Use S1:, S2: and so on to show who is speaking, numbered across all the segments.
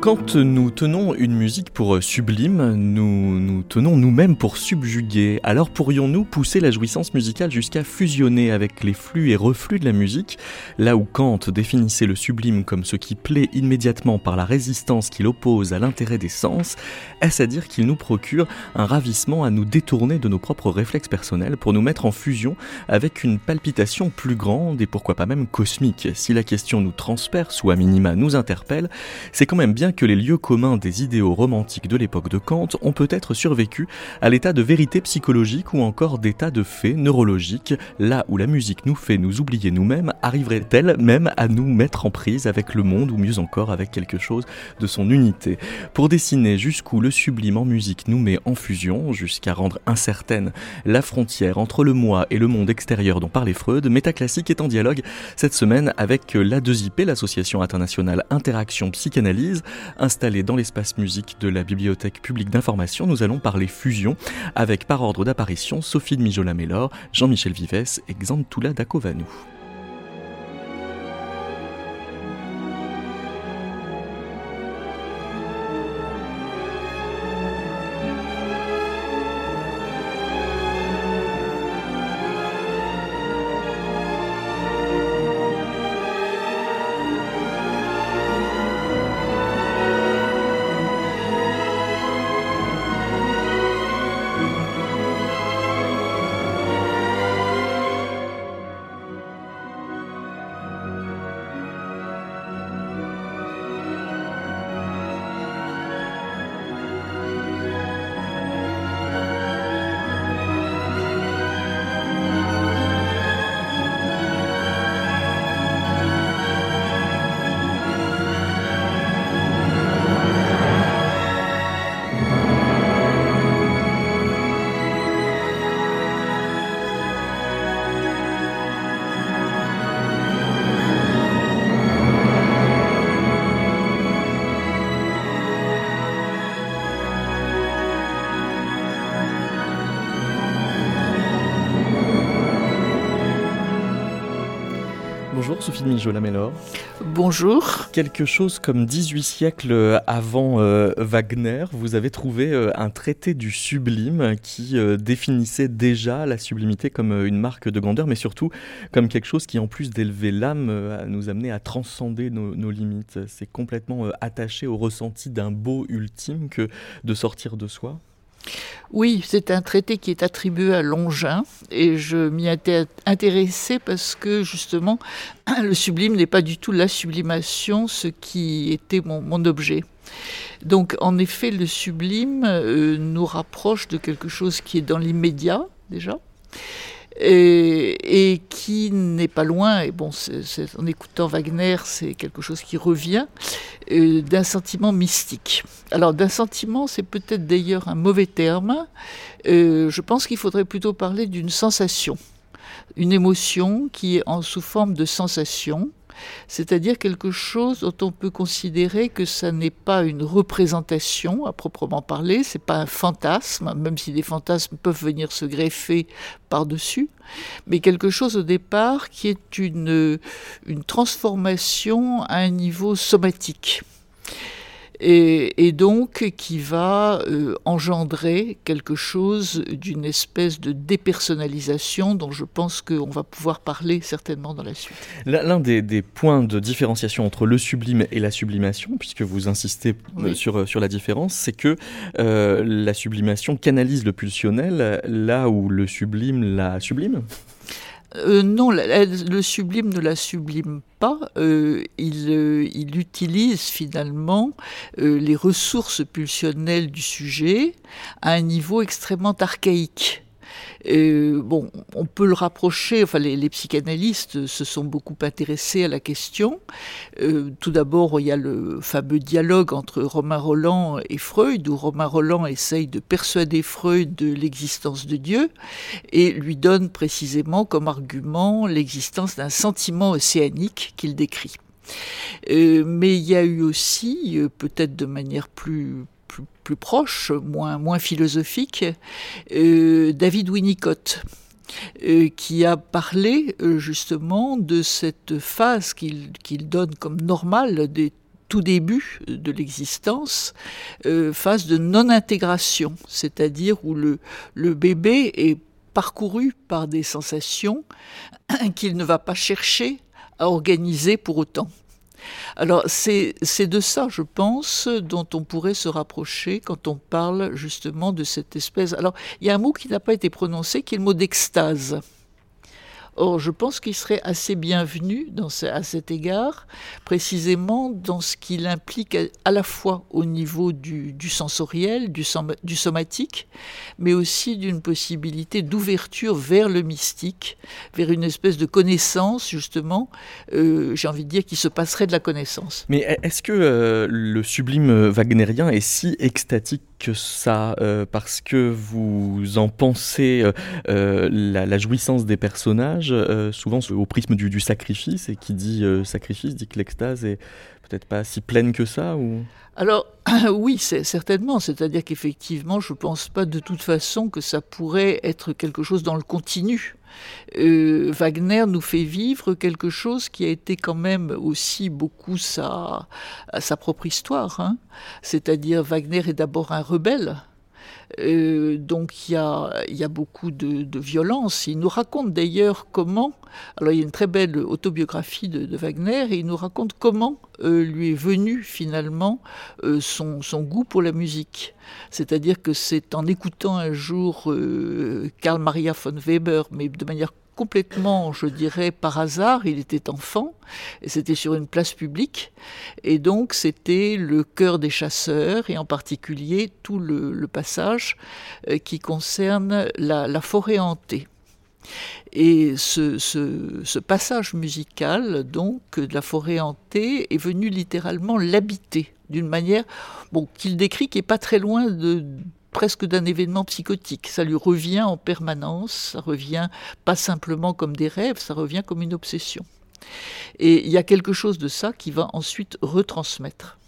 S1: Quand nous tenons une musique pour sublime, nous nous tenons nous-mêmes pour subjuguer. Alors pourrions-nous pousser la jouissance musicale jusqu'à fusionner avec les flux et reflux de la musique? Là où Kant définissait le sublime comme ce qui plaît immédiatement par la résistance qu'il oppose à l'intérêt des sens, est-ce à dire qu'il nous procure un ravissement à nous détourner de nos propres réflexes personnels pour nous mettre en fusion avec une palpitation plus grande et pourquoi pas même cosmique? Si la question nous transperce ou à minima nous interpelle, c'est quand même bien que les lieux communs des idéaux romantiques de l'époque de Kant ont peut-être survécu à l'état de vérité psychologique ou encore d'état de fait neurologique, là où la musique nous fait nous oublier nous-mêmes, arriverait-elle même à nous mettre en prise avec le monde ou mieux encore avec quelque chose de son unité? Pour dessiner jusqu'où le sublime en musique nous met en fusion, jusqu'à rendre incertaine la frontière entre le moi et le monde extérieur dont parlait Freud, Métaclassique est en dialogue cette semaine avec l'A2IP, l'association internationale Interaction Psychanalyse, Installé dans l'espace musique de la Bibliothèque publique d'information, nous allons parler fusion avec par ordre d'apparition Sophie de Mijola-Mélor, Jean-Michel Vives et Xantoula Dakovanu. Sophie de Mijola-Mélor.
S2: Bonjour.
S1: Quelque chose comme 18 siècles avant euh, Wagner, vous avez trouvé euh, un traité du sublime qui euh, définissait déjà la sublimité comme une marque de grandeur, mais surtout comme quelque chose qui, en plus d'élever l'âme, nous amenait à transcender nos, nos limites. C'est complètement attaché au ressenti d'un beau ultime que de sortir de soi.
S2: Oui, c'est un traité qui est attribué à Longin et je m'y étais intéressée parce que justement le sublime n'est pas du tout la sublimation, ce qui était mon, objet. Donc en effet, le sublime euh, nous rapproche de quelque chose qui est dans l'immédiat déjà et, qui n'est pas loin, et bon, en écoutant Wagner, c'est quelque chose qui revient, euh, d'un sentiment mystique. Alors d'un sentiment, c'est peut-être d'ailleurs un mauvais terme, euh, je pense qu'il faudrait plutôt parler d'une sensation, une émotion qui est en sous forme de sensation, c'est-à-dire quelque chose dont on peut considérer que ça n'est pas une représentation à proprement parler, c'est pas un fantasme, même si des fantasmes peuvent venir se greffer par-dessus, mais quelque chose au départ qui est une, une transformation à un niveau somatique et, donc qui va euh, engendrer quelque chose d'une espèce de dépersonnalisation dont je pense qu'on va pouvoir parler certainement dans la suite.
S1: L'un des, points de différenciation entre le sublime et la sublimation, puisque vous insistez euh, sur, sur la différence, c'est que euh, la sublimation canalise le pulsionnel là où le sublime la sublime
S2: euh, non, le sublime ne la sublime pas. Euh, il, euh, il, utilise finalement les ressources pulsionnelles du sujet à un niveau extrêmement archaïque. Euh, bon, on peut le rapprocher, enfin les, psychanalystes se sont beaucoup intéressés à la question. Euh, tout d'abord, il y a le fameux dialogue entre Romain Roland et Freud, où Romain Roland essaye de persuader Freud de l'existence de Dieu et lui donne précisément comme argument l'existence d'un sentiment océanique qu'il décrit. Euh, mais il y a eu aussi, peut-être de manière plus plus proche, moins, moins philosophique, David Winnicott. qui a parlé justement de cette phase qu'il donne comme normale des tout début de l'existence, phase de non-intégration, c'est-à-dire où le, le bébé est parcouru par des sensations qu'il ne va pas chercher à organiser pour autant. Alors c'est de ça, je pense, dont on pourrait se rapprocher quand on parle justement de cette espèce. Alors il y a un mot qui n'a pas été prononcé, qui est le mot d'extase. Or, je pense qu'il serait assez bienvenu à cet égard, précisément dans ce qu'il implique à, la fois au niveau du, sensoriel, du, somatique, mais aussi d'une possibilité d'ouverture vers le mystique, vers une espèce de connaissance, justement, euh, j'ai envie de dire, qui se passerait de la connaissance.
S1: Mais est-ce que euh, le sublime wagnérien est si extatique que ça, euh, parce que vous en pensez la, jouissance des personnages euh, souvent au prisme du, sacrifice, et qui dit euh, sacrifice dit que l'extase est peut-être pas si pleine que ça.
S2: Alors oui, certainement, c'est-à-dire qu'effectivement, je ne pense pas de toute façon que ça pourrait être quelque chose dans le continu. Euh, Wagner nous fait vivre quelque chose qui a été quand même aussi beaucoup sa, sa propre histoire. Hein. C'est-à-dire Wagner est d'abord un rebelle. Euh, donc il y a, beaucoup de, violence. Il nous raconte d'ailleurs comment, alors il y a une très belle autobiographie de, Wagner, et il nous raconte comment euh, lui est venu finalement euh, son, son, goût pour la musique. C'est-à-dire que c'est en écoutant un jour Karl Maria von Weber, mais de manière complètement, je dirais, par hasard. Il était enfant et c'était sur une place publique. Et donc, c'était le cœur des chasseurs et en particulier tout le, passage euh, qui concerne la, forêt hantée. Et ce, passage musical, donc, de la forêt hantée, est venu littéralement l'habiter d'une manière bon, qu'il décrit qui n'est pas très loin de, presque d'un événement psychotique. Ça lui revient en permanence, ça revient pas simplement comme des rêves, ça revient comme une obsession. Et il y a quelque chose de ça qui va ensuite retransmettre.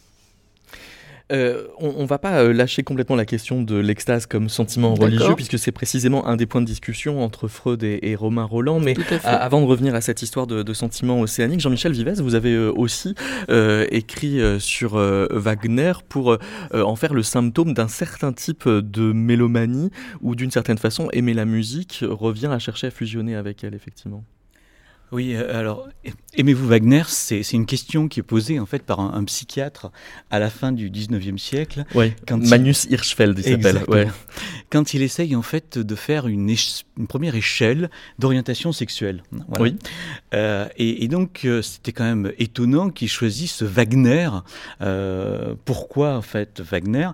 S1: Euh, on, ne va pas euh, lâcher complètement la question de l'extase comme sentiment religieux, puisque c'est précisément un des points de discussion entre Freud et, Romain Roland. Mais avant de revenir à cette histoire de, sentiment océanique, Jean-Michel Vives, vous avez euh, aussi écrit sur Wagner pour en faire le symptôme d'un certain type de mélomanie, ou d'une certaine façon, aimer la musique revient à chercher à fusionner avec elle, effectivement.
S3: Oui, euh, alors, aimez-vous Wagner? C'est une question qui est posée en fait par un, psychiatre à la fin du 19e siècle.
S1: Oui, quand Magnus Hirschfeld, il s'appelle. Ouais.
S3: Quand il essaye en fait de faire une, une première échelle d'orientation sexuelle.
S1: Oui.
S3: Euh, et, donc, euh, c'était quand même étonnant qu'il choisisse Wagner. pourquoi en fait Wagner?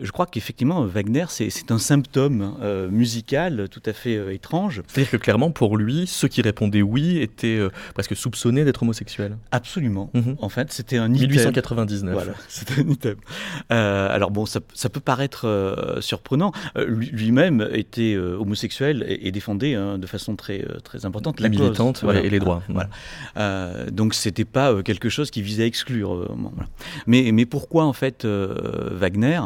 S3: Je crois qu'effectivement, Wagner, c'est un symptôme musical tout à fait étrange.
S1: C'est-à-dire que clairement, pour lui, ceux qui répondaient oui était euh, presque soupçonné d'être homosexuel.
S3: Absolument. Mhm. En fait, c'était un
S1: 1899.
S3: Voilà, c'était un item. Euh, alors bon, ça, peut paraître euh, surprenant. Lui-même était homosexuel et, défendait hein, de façon très très importante
S1: la militante et les droits.
S3: Voilà. donc c'était pas quelque chose qui visait à exclure. mais mais pourquoi en fait Wagner?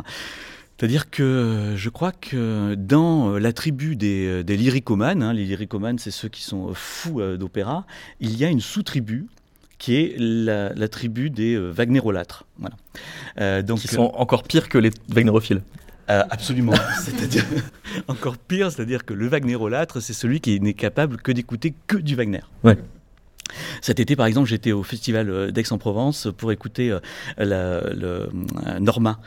S3: C'est-à-dire que je crois que dans la tribu des, des lyricomanes, hein, les lyricomanes, c'est ceux qui sont fous euh, d'opéra, il y a une sous-tribu qui est la, tribu des euh, Wagnerolâtres.
S1: Voilà. Euh, donc, qui sont encore pires que les Wagnerophiles.
S3: absolument. c'est-à-dire encore pire, c'est-à-dire que le Wagnerolâtre, c'est celui qui n'est capable que d'écouter que du Wagner.
S1: Ouais.
S3: Cet été, par exemple, j'étais au festival euh, d'Aix-en-Provence pour écouter euh, le euh, Norma.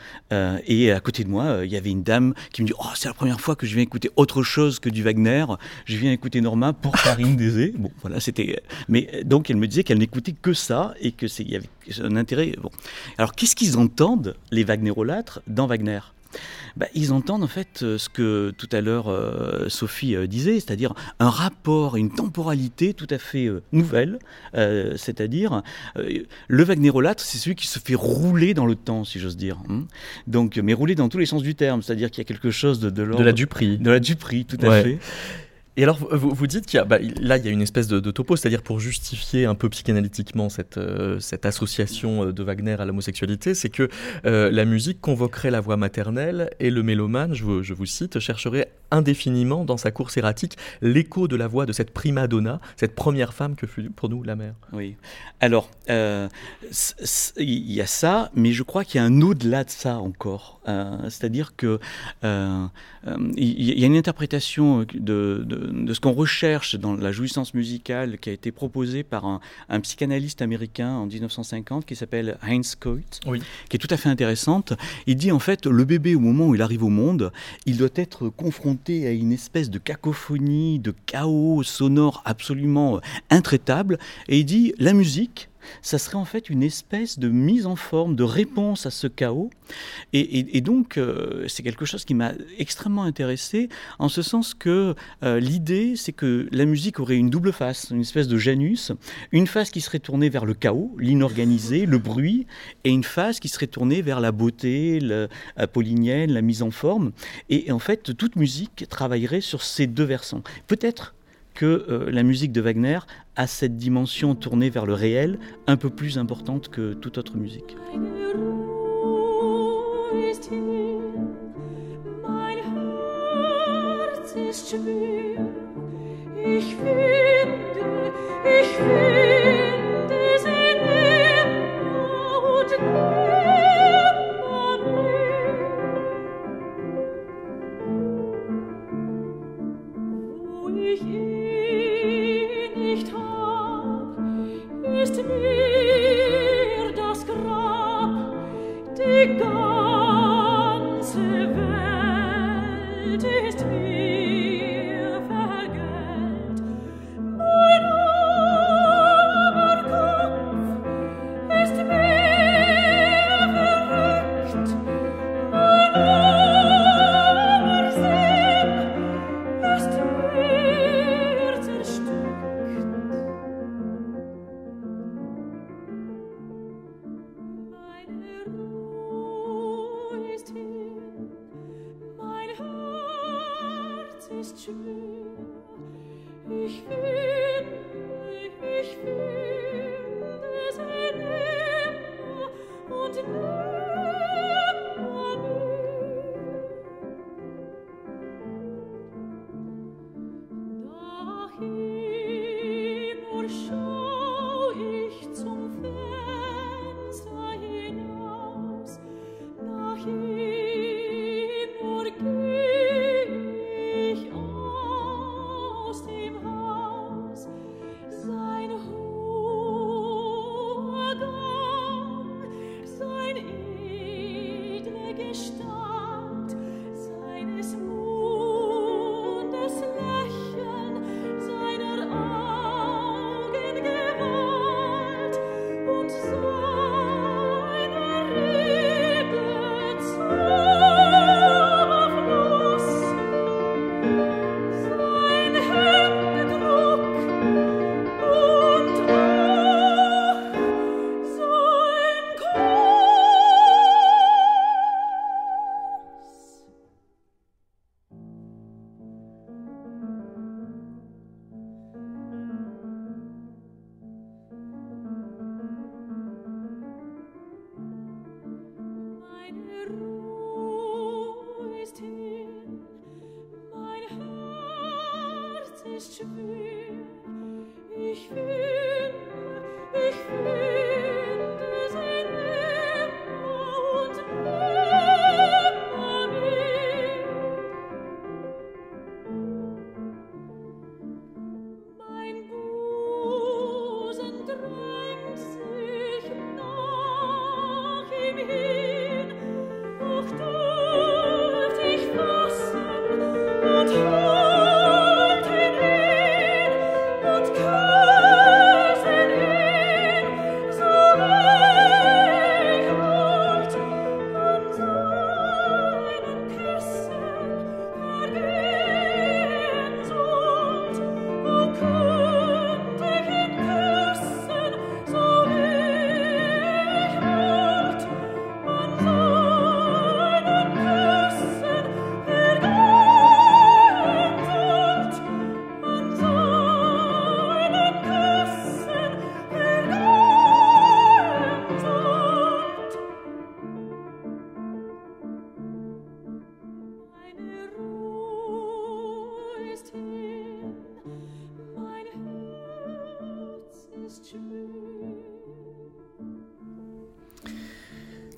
S3: et à côté de moi, il y avait une dame qui me dit Oh, c'est la première fois que je viens écouter autre chose que du Wagner. Je viens écouter Norma pour Karine Désé. Bon, voilà, c'était. Mais donc, elle me disait qu'elle n'écoutait que ça et qu'il y avait un intérêt. Bon. Alors, qu'est-ce qu'ils entendent, les Wagnerolâtres, dans Wagner? Bah, ils entendent en fait euh, ce que tout à l'heure euh, Sophie euh, disait, c'est-à-dire un rapport, une temporalité tout à fait nouvelle, c'est-à-dire le Wagnerolâtre, c'est celui qui se fait rouler dans le temps, si j'ose dire. Hein. Donc, mais rouler dans tous les sens du terme, c'est-à-dire qu'il y a quelque chose de, de,
S1: de la Dupri.
S3: De la tout à fait.
S1: Et alors, vous, vous dites qu'il y a, bah, là, il y a une espèce de, topo, c'est-à-dire pour justifier un peu psychanalytiquement cette, euh, cette association euh, de Wagner à l'homosexualité, c'est que euh, la musique convoquerait la voix maternelle et le mélomane, je vous, je vous, cite, chercherait indéfiniment dans sa course erratique l'écho de la voix de cette prima donna, cette première femme que fut pour nous la mère.
S4: Oui. Alors, il y a ça, mais je crois qu'il y a un au-delà de ça encore. c'est-à-dire que il y a une interprétation de de ce qu'on recherche dans la jouissance musicale qui a été proposée par un, psychanalyste américain en 1950 qui s'appelle Heinz Coit, qui est tout à fait intéressante. Il dit en fait, le bébé au moment où il arrive au monde, il doit être confronté à une espèce de cacophonie, de chaos sonore absolument intraitable. Et il dit, la musique, ça serait en fait une espèce de mise en forme, de réponse à ce chaos. Et, donc, euh, c'est quelque chose qui m'a extrêmement intéressé, en ce sens que euh, l'idée, c'est que la musique aurait une double face, une espèce de Janus, une face qui serait tournée vers le chaos, l'inorganisé, le bruit, et une face qui serait tournée vers la beauté, la apollinienne, la mise en forme. Et, et en fait, toute musique travaillerait sur ces deux versants. Peut-être que euh, la musique de Wagner a cette dimension tournée vers le réel un peu plus importante que toute autre musique.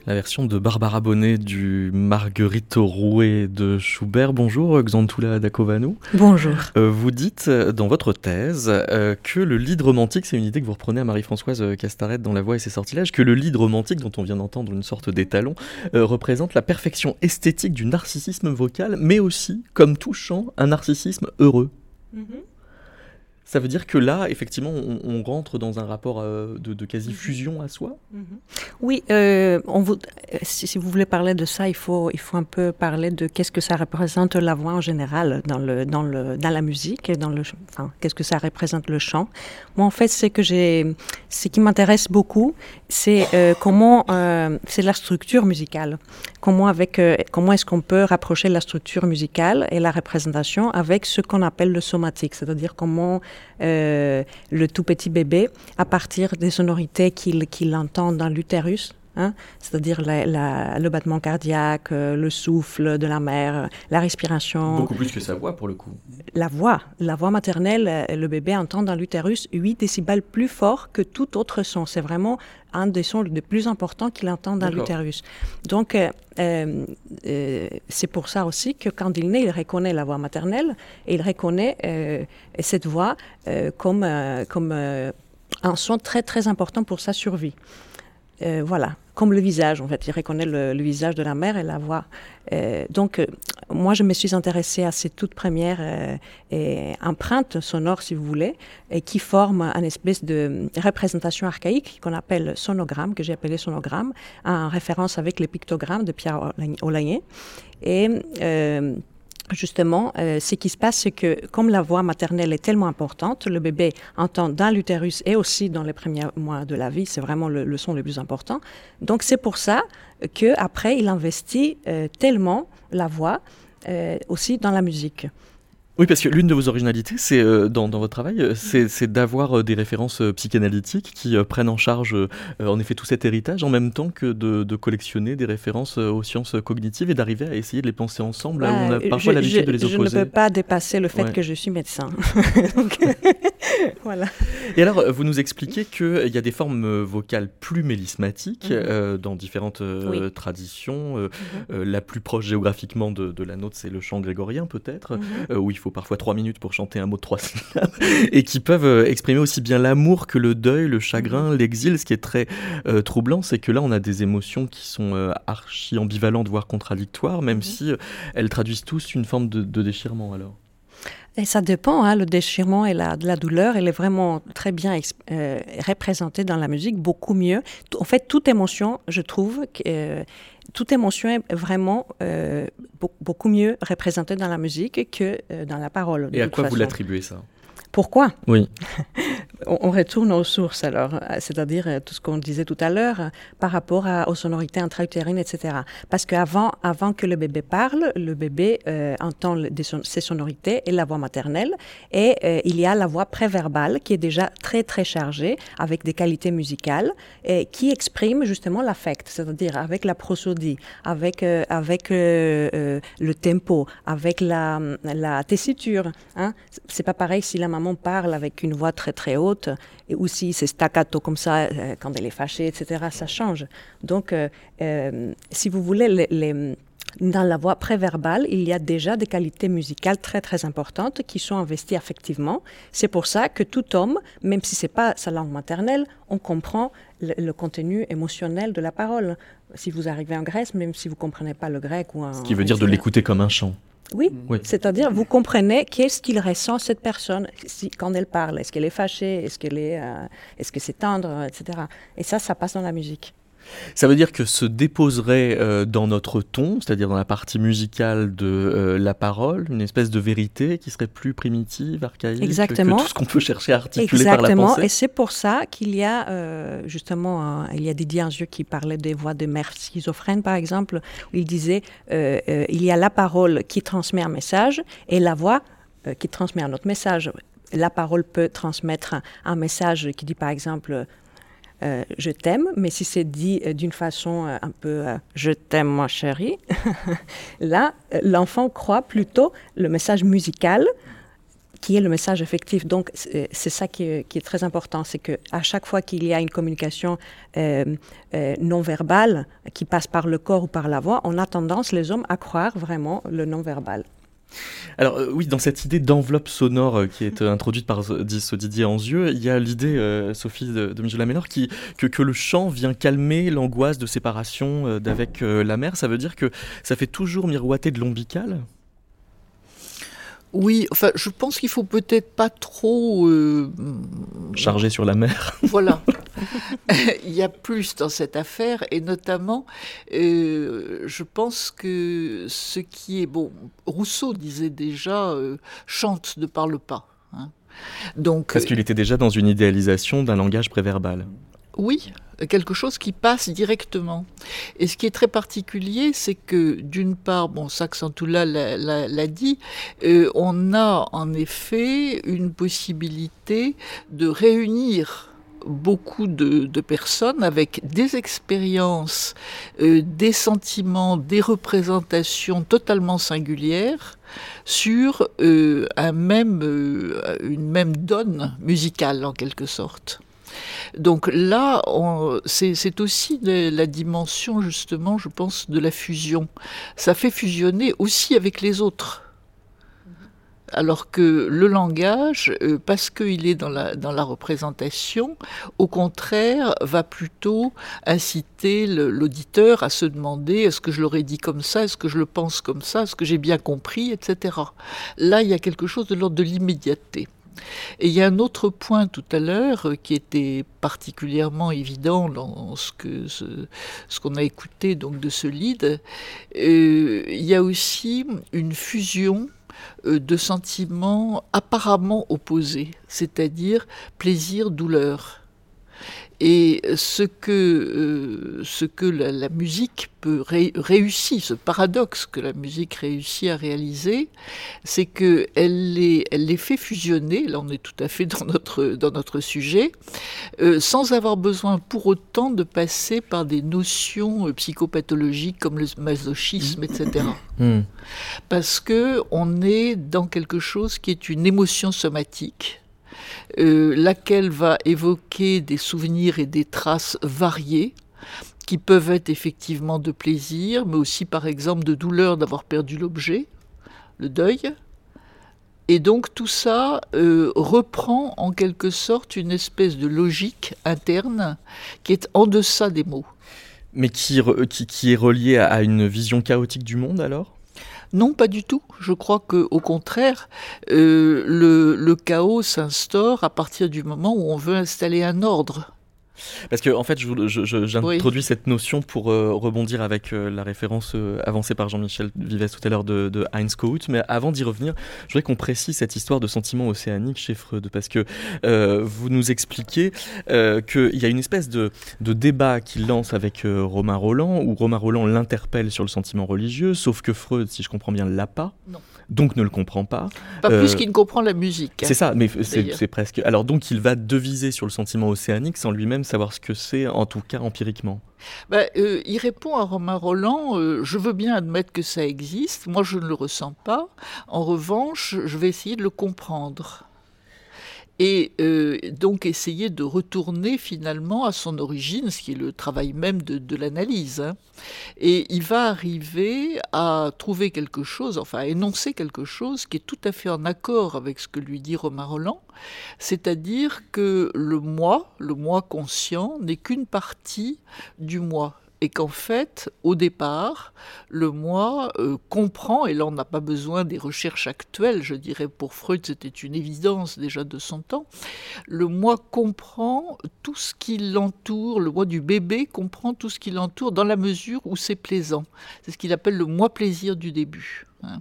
S1: La version de Barbara Bonnet du Marguerite Rouet de Schubert. Bonjour Xantula Dakovano.
S5: Bonjour.
S1: Euh, vous dites dans votre thèse euh, que le lead romantique, c'est une idée que vous reprenez à Marie-Françoise Castaret dans La Voix et ses sortilèges, que le lead romantique, dont on vient d'entendre une sorte d'étalon, euh, représente la perfection esthétique du narcissisme vocal, mais aussi, comme tout chant, un narcissisme heureux. Mm-hmm. Ça veut dire que là, effectivement, on, rentre dans un rapport euh, de, quasi-fusion à soi
S5: mhm. Oui, euh, on vous, si, vous voulez parler de ça, il faut, il faut un peu parler de qu'est-ce que ça représente la voix en général dans, le, dans, le, dans la musique, dans le, enfin, qu'est-ce que ça représente le chant. Moi, en fait, c'est que j'ai, ce qui m'intéresse beaucoup, c'est euh, comment, c'est la structure musicale. Comment, avec, comment est-ce qu'on peut rapprocher la structure musicale et la représentation avec ce qu'on appelle le somatique, c'est-à-dire comment euh, le tout petit bébé à partir des sonorités qu'il entend dans l'utérus. Hein, c'est-à-dire le battement cardiaque, euh, le souffle de la mère, la respiration.
S1: Beaucoup plus que sa voix pour le coup.
S5: La voix, la voix maternelle, euh, le bébé entend dans l'utérus 8 décibels plus fort que tout autre son. C'est vraiment un des sons les plus importants qu'il entend dans l'utérus. Donc, euh, euh, c'est pour ça aussi que quand il naît, il reconnaît la voix maternelle et il reconnaît euh, cette voix comme, comme un son très très important pour sa survie. voilà comme le visage, en fait. Il reconnaît le, visage de la mère et la voix. Euh, donc, euh, moi, je me suis intéressée à ces toutes premières euh, empreintes sonores, si vous voulez, et qui forment une espèce de représentation archaïque qu'on appelle sonogramme, que j'ai appelé sonogramme, en référence avec les pictogrammes de Pierre Olagné. Et Justement, euh, ce qui se passe, c'est que comme la voix maternelle est tellement importante, le bébé entend dans l'utérus et aussi dans les premiers mois de la vie, c'est vraiment le, son le plus important. Donc c'est pour ça que après il investit euh, tellement la voix euh, aussi dans la musique.
S1: Oui, parce que l'une de vos originalités, c'est euh, dans, dans, votre travail, euh, c'est d'avoir euh, des références psychanalytiques qui prennent en charge, en effet, tout cet héritage, en même temps que de, de collectionner des références aux sciences cognitives et d'arriver à essayer de les penser ensemble. là où on a parfois l'habitude de les opposer.
S5: Je ne peux pas dépasser le fait que je suis médecin.
S1: voilà. Et alors, vous nous expliquez qu'il y a des formes vocales plus mélismatiques mhm. dans différentes traditions. Mhm. la plus proche géographiquement de, de la nôtre, c'est le chant grégorien, peut-être, mhm. où il faut parfois trois minutes pour chanter un mot de trois syllabes, et qui peuvent euh, exprimer aussi bien l'amour que le deuil, le chagrin, l'exil. Ce qui est très euh, troublant, c'est que là, on a des émotions qui sont euh, archi ambivalentes, voire contradictoires, même si elles traduisent tous une forme de, déchirement alors.
S5: Et ça dépend, hein, le déchirement et la, la douleur, elle est vraiment très bien représentée dans la musique, beaucoup mieux. En fait, toute émotion, je trouve, toute émotion est vraiment euh, beaucoup mieux représentée dans la musique que euh, dans la parole.
S1: Et à quoi vous l'attribuez ça?
S5: Pourquoi?
S1: Oui.
S5: on, retourne aux sources alors, euh, c'est-à-dire euh, tout ce qu'on disait tout à l'heure euh, par rapport aux sonorités intra-utérines, etc. Parce qu'avant avant que le bébé parle, le bébé entend ses sonorités et la voix maternelle, et il y a la voix préverbale qui est déjà très très chargée avec des qualités musicales et qui exprime justement l'affect, c'est-à-dire avec la prosodie, avec avec le tempo, avec la, tessiture. Hein. C'est pas pareil si la maman parle avec une voix très très haute, et aussi c'est staccato comme ça, euh, quand elle est fâchée, etc., ça change. Donc, euh, euh, si vous voulez, dans la voix préverbale, il y a déjà des qualités musicales très très importantes qui sont investies affectivement. C'est pour ça que tout homme, même si c'est pas sa langue maternelle, on comprend le, contenu émotionnel de la parole. Si vous arrivez en Grèce, même si vous comprenez pas le grec ou un...
S1: Ce qui veut dire de l'écouter comme un chant.
S5: Oui, c'est-à-dire vous comprenez qu'est-ce qu'il ressent cette personne si, quand elle parle. Est-ce qu'elle est fâchée? Est-ce qu'elle est, euh, est-ce que c'est tendre, etc. Et ça, ça passe dans la musique.
S1: Ça veut dire que se déposerait euh, dans notre ton, c'est-à-dire dans la partie musicale de euh, la parole, une espèce de vérité qui serait plus primitive, archaïque
S5: Exactement.
S1: que tout ce qu'on peut chercher à articuler par la pensée?
S5: Et c'est pour ça qu'il y a euh, justement, il y a Didier Anzieux qui parlait des voix de mères schizophrènes, par exemple, où il disait il y a la parole qui transmet un message et la voix qui transmet un autre message. La parole peut transmettre un message qui dit par exemple euh, je t'aime, mais si c'est dit euh, d'une façon euh, un peu je t'aime, moi chérie, là, l'enfant croit plutôt le message musical qui est le message effectif. Donc, c'est ça qui est, très important, c'est qu'à chaque fois qu'il y a une communication non verbale qui passe par le corps ou par la voix, on a tendance, les hommes, à croire vraiment le non verbal.
S1: Alors euh, oui, dans cette idée d'enveloppe sonore qui est introduite par ce Didier Anzieux, il y a l'idée, Sophie de, de Michel que, le chant vient calmer l'angoisse de séparation d'avec la mère. Ça veut dire que ça fait toujours miroiter de l'ombical
S2: oui, enfin, je pense qu'il faut peut-être pas trop euh,
S1: charger sur la mer.
S2: Voilà. Il y a plus dans cette affaire, et notamment, euh, je pense que ce qui est bon, Rousseau disait déjà euh, chante, ne parle pas. Hein.
S1: Donc, parce qu'il était déjà dans une idéalisation d'un langage préverbal.
S2: Oui, quelque chose qui passe directement. Et ce qui est très particulier, c'est que d'une part, bon, Saxantula l'a dit, euh, on a en effet une possibilité de réunir beaucoup de, personnes avec des expériences, euh, des sentiments, des représentations totalement singulières sur euh, un même, une même donne musicale en quelque sorte. Donc là, c'est aussi la dimension, justement, je pense, de la fusion. Ça fait fusionner aussi avec les autres. Alors que le langage, euh, parce qu'il est dans la, dans la représentation, au contraire, va plutôt inciter l'auditeur à se demander est-ce que je l'aurais dit comme ça, est-ce que je le pense comme ça, est-ce que j'ai bien compris, etc. Là, il y a quelque chose de l'ordre de l'immédiateté. Et il y a un autre point tout à l'heure euh, qui était particulièrement évident dans ce que ce, qu'on a écouté donc de ce lead. Euh, il y a aussi une fusion euh, de sentiments apparemment opposés, c'est-à-dire plaisir-douleur. Et ce que, euh, ce que la, musique peut réussir, ce paradoxe que la musique réussit à réaliser, c'est qu'elle les, elle les fait fusionner, là on est tout à fait dans notre, dans notre sujet, euh, sans avoir besoin pour autant de passer par des notions euh, psychopathologiques comme le masochisme, etc. Hmm. Parce que on est dans quelque chose qui est une émotion somatique euh, laquelle va évoquer des souvenirs et des traces variées qui peuvent être effectivement de plaisir, mais aussi par exemple de douleur d'avoir perdu l'objet, le deuil. Et donc tout ça euh, reprend en quelque sorte une espèce de logique interne qui est en deçà des mots.
S1: Mais qui, qui est reliée à une vision chaotique du monde alors?
S2: Non, pas du tout. Je crois que, au contraire, euh, le chaos s'instaure à partir du moment où on veut installer un ordre.
S1: Parce que en fait, j'introduis cette notion pour euh, rebondir avec euh, la référence euh, avancée par Jean-Michel Vives tout à l'heure de, de, Heinz Kohut. Mais avant d'y revenir, je voudrais qu'on précise cette histoire de sentiment océanique chez Freud, parce que vous nous expliquez qu'il y a une espèce de, de débat qu'il lance avec Romain Roland, où Romain Roland l'interpelle sur le sentiment religieux, sauf que Freud, si je comprends bien, l'a pas.
S2: Non
S1: donc ne le comprend pas.
S2: Pas plus qu'il ne comprend la musique.
S1: C'est ça, mais c'est presque. Alors donc il va deviser sur le sentiment océanique sans lui-même savoir ce que c'est, en tout cas empiriquement.
S2: Bah, euh, il répond à Romain Roland euh, Je veux bien admettre que ça existe, moi je ne le ressens pas. En revanche, je vais essayer de le comprendre et euh, donc essayer de retourner finalement à son origine, ce qui est le travail même de, l'analyse. Hein. Et il va arriver à trouver quelque chose, enfin à énoncer quelque chose qui est tout à fait en accord avec ce que lui dit Romain Roland, c'est-à-dire que le moi, le moi conscient, n'est qu'une partie du moi et qu'en fait, au départ, le moi euh, comprend, et là on n'a pas besoin des recherches actuelles, je dirais pour Freud c'était une évidence déjà de son temps, le moi comprend tout ce qui l'entoure, le moi du bébé comprend tout ce qui l'entoure dans la mesure où c'est plaisant. C'est ce qu'il appelle le moi plaisir du début. Hein.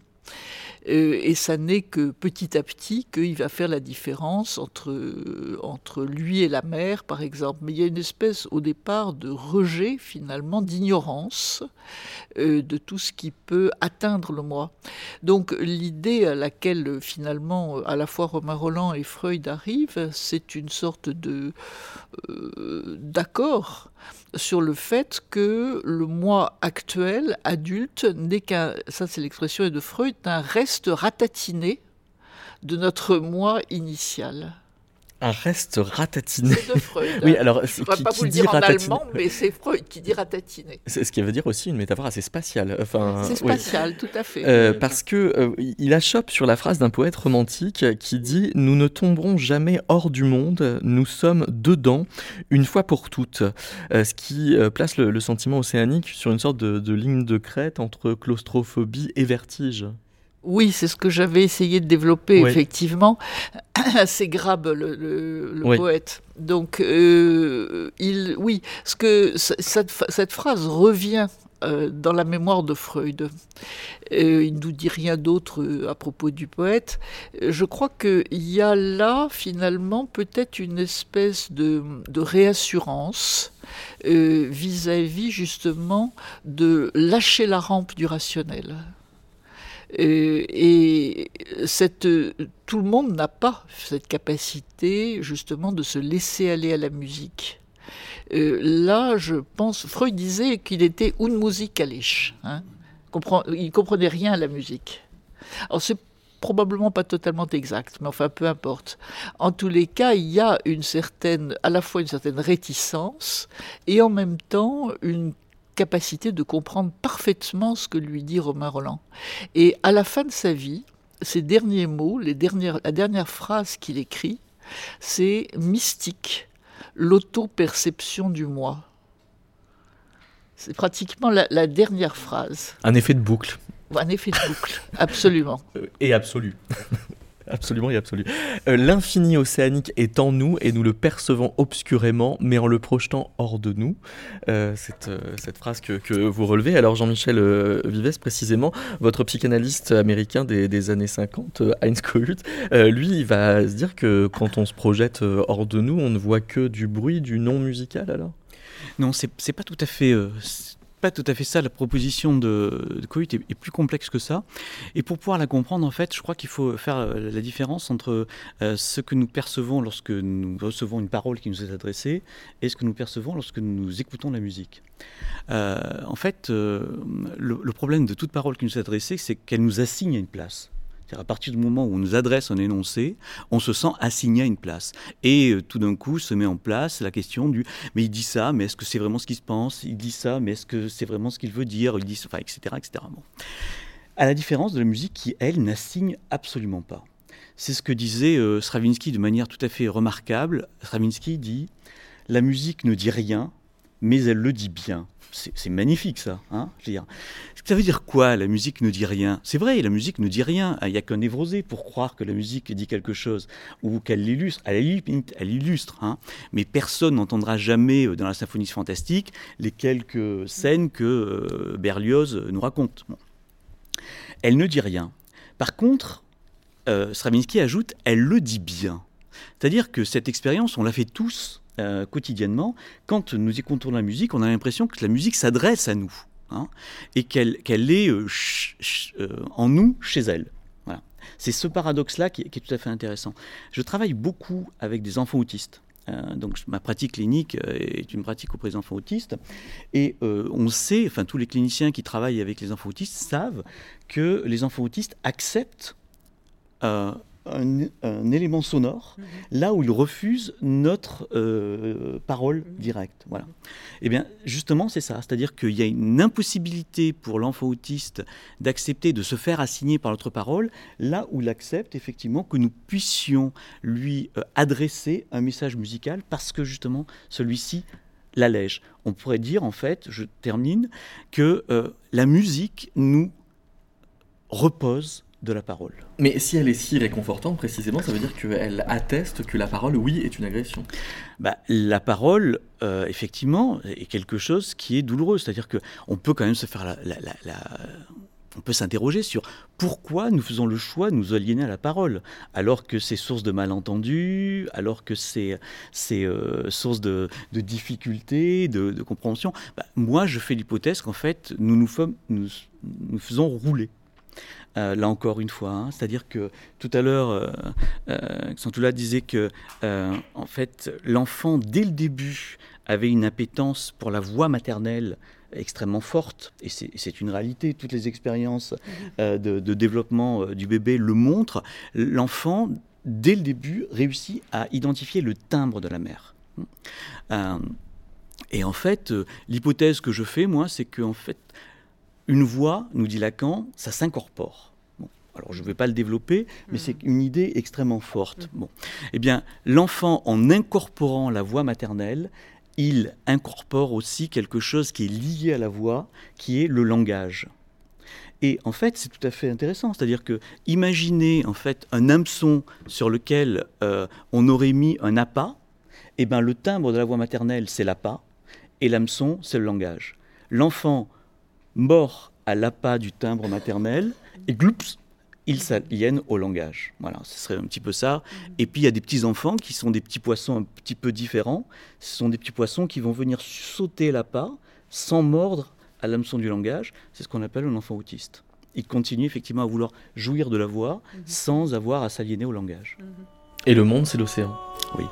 S2: Euh, et ça n'est que petit à petit qu'il va faire la différence entre, euh, entre lui et la mère, par exemple. Mais il y a une espèce au départ de rejet, finalement, d'ignorance euh, de tout ce qui peut atteindre le moi. Donc l'idée à laquelle finalement à la fois Romain Roland et Freud arrivent, c'est une sorte de d'accord sur le fait que le moi actuel, adulte, n'est qu'un, ça c'est l'expression de Freud, un reste ratatiné de notre moi initial
S1: un reste ratatiné.
S2: C'est de Freud.
S1: oui, alors,
S2: je ne pas vous le dire en allemand, mais c'est Freud qui dit ratatiné.
S1: C'est ce qui veut dire aussi une métaphore assez spatiale. Enfin,
S2: c'est spatial, tout à fait.
S1: Euh, parce que euh, il achoppe sur la phrase d'un poète romantique qui dit Nous ne tomberons jamais hors du monde, nous sommes dedans, une fois pour toutes. Euh, ce qui place le, sentiment océanique sur une sorte de, ligne de crête entre claustrophobie et vertige.
S2: Oui, c'est ce que j'avais essayé de développer, effectivement. C'est Grabe, le, poète. Donc, euh, il, oui, ce que cette, cette phrase revient euh, dans la mémoire de Freud. Euh, il ne nous dit rien d'autre à propos du poète. Je crois qu'il y a là, finalement, peut-être une espèce de, de réassurance vis-à-vis, justement, de lâcher la rampe du rationnel. Euh, et tout le monde n'a pas cette capacité justement de se laisser aller à la musique. Euh, là, je pense, Freud disait qu'il était unmusikalisch. Hein il comprenait rien à la musique. Alors c'est probablement pas totalement exact, mais enfin peu importe. En tous les cas, il y a une certaine, à la fois une certaine réticence et en même temps une capacité de comprendre parfaitement ce que lui dit Romain Roland. Et à la fin de sa vie, ses derniers mots, les dernières, la dernière phrase qu'il écrit, c'est mystique, l'auto-perception du moi. C'est pratiquement la, la, dernière phrase.
S1: Un effet de boucle.
S2: Un effet de boucle, absolument.
S1: Et absolu. Absolument et absolu. Euh, l'infini océanique est en nous et nous le percevons obscurément, mais en le projetant hors de nous. Euh, cette, euh, cette, phrase que, que, vous relevez. Alors Jean-Michel Vives, précisément, votre psychanalyste américain des, des années 50, Heinz Kohut, lui, il va se dire que quand on se projette hors de nous, on ne voit que du bruit, du non musical alors?
S3: Non, c'est pas tout à fait pas tout à fait ça. La proposition de, de est, plus complexe que ça. Et pour pouvoir la comprendre, en fait, je crois qu'il faut faire euh, la différence entre euh, ce que nous percevons lorsque nous recevons une parole qui nous est adressée et ce que nous percevons lorsque nous écoutons la musique. Euh, en fait, le, problème de toute parole qui nous est adressée, c'est qu'elle nous assigne une place à partir du moment où on nous adresse un énoncé, on se sent assigné à une place. Et euh, tout d'un coup se met en place la question du mais il dit ça, mais est-ce que c'est vraiment ce qu'il se pense? Il dit ça, mais est-ce que c'est vraiment ce qu'il veut dire? Il dit, enfin, etc., etc. À la différence de la musique qui, elle, n'assigne absolument pas. C'est ce que disait euh, Stravinsky de manière tout à fait remarquable. Stravinsky dit La musique ne dit rien, mais elle le dit bien c'est magnifique ça. Hein. Ça veut dire quoi La musique ne dit rien? C'est vrai, la musique ne dit rien. Il n'y a qu'un névrosé pour croire que la musique dit quelque chose ou qu'elle l'illustre. Elle, elle illustre. Hein Mais personne n'entendra jamais euh, dans la symphonie fantastique les quelques scènes que euh, Berlioz nous raconte. Elle ne dit rien. Par contre, euh, Stravinsky ajoute, elle le dit bien. C'est-à-dire que cette expérience, on l'a fait tous euh, quotidiennement, quand nous écoutons la musique, on a l'impression que la musique s'adresse à nous hein, et qu'elle est euh, euh, en nous, chez elle. Voilà. C'est ce paradoxe-là qui, est tout à fait intéressant. Je travaille beaucoup avec des enfants autistes. donc ma pratique clinique est une pratique auprès des enfants autistes et on sait, enfin tous les cliniciens qui travaillent avec les enfants autistes savent que les enfants autistes acceptent un, élément sonore mhm. là où il refuse notre euh, parole mhm. directe. Voilà. Et eh bien, justement, c'est ça. C'est-à-dire qu'il y a une impossibilité pour l'enfant autiste d'accepter de se faire assigner par notre parole, là où il accepte effectivement que nous puissions lui euh, adresser un message musical parce que justement celui-ci l'allège. On pourrait dire, en fait, je termine, que euh, la musique nous repose de la parole.
S1: Mais si elle est si réconfortante, précisément, ça veut dire qu'elle atteste que la parole, oui, est une agression.
S3: Bah, la parole, euh, effectivement, est quelque chose qui est douloureux. C'est-à-dire qu'on peut quand même se faire la, on peut s'interroger sur pourquoi nous faisons le choix de nous aliéner à la parole, alors que c'est source de malentendus, alors que c'est euh, source de, difficultés, de, compréhension. Bah, moi, je fais l'hypothèse qu'en fait, nous nous, nous nous faisons rouler. Euh, là encore une fois. Hein. C'est-à-dire que tout à l'heure, euh, euh, disait que, euh, en fait, l'enfant, dès le début, avait une appétence pour la voix maternelle extrêmement forte, et c'est une réalité, toutes les expériences de, de, développement du bébé le montrent, l'enfant, dès le début, réussit à identifier le timbre de la mère. et en fait, l'hypothèse que je fais, moi, c'est qu'en fait, une voix, nous dit Lacan, ça s'incorpore. alors je ne vais pas le développer, mais c'est une idée extrêmement forte. Bon. Eh bien, l'enfant, en incorporant la voix maternelle, il incorpore aussi quelque chose qui est lié à la voix, qui est le langage. Et en fait, c'est tout à fait intéressant. C'est-à-dire que imaginez en fait un hameçon sur lequel euh, on aurait mis un appât. Eh ben, le timbre de la voix maternelle, c'est l'appât, et l'hameçon, c'est le langage. L'enfant mort à l'appât du timbre maternel, et gloups, ils s'aliènent au langage. Voilà, ce serait un petit peu ça. Et puis il y a des petits enfants qui sont des petits poissons un petit peu différents. Ce sont des petits poissons qui vont venir sauter l'appât sans mordre à l'hameçon du langage. C'est ce qu'on appelle un enfant autiste. Il continue effectivement à vouloir jouir de la voix mhm. sans avoir à s'aliéner au langage.
S1: Et le monde, c'est l'océan.
S3: Oui.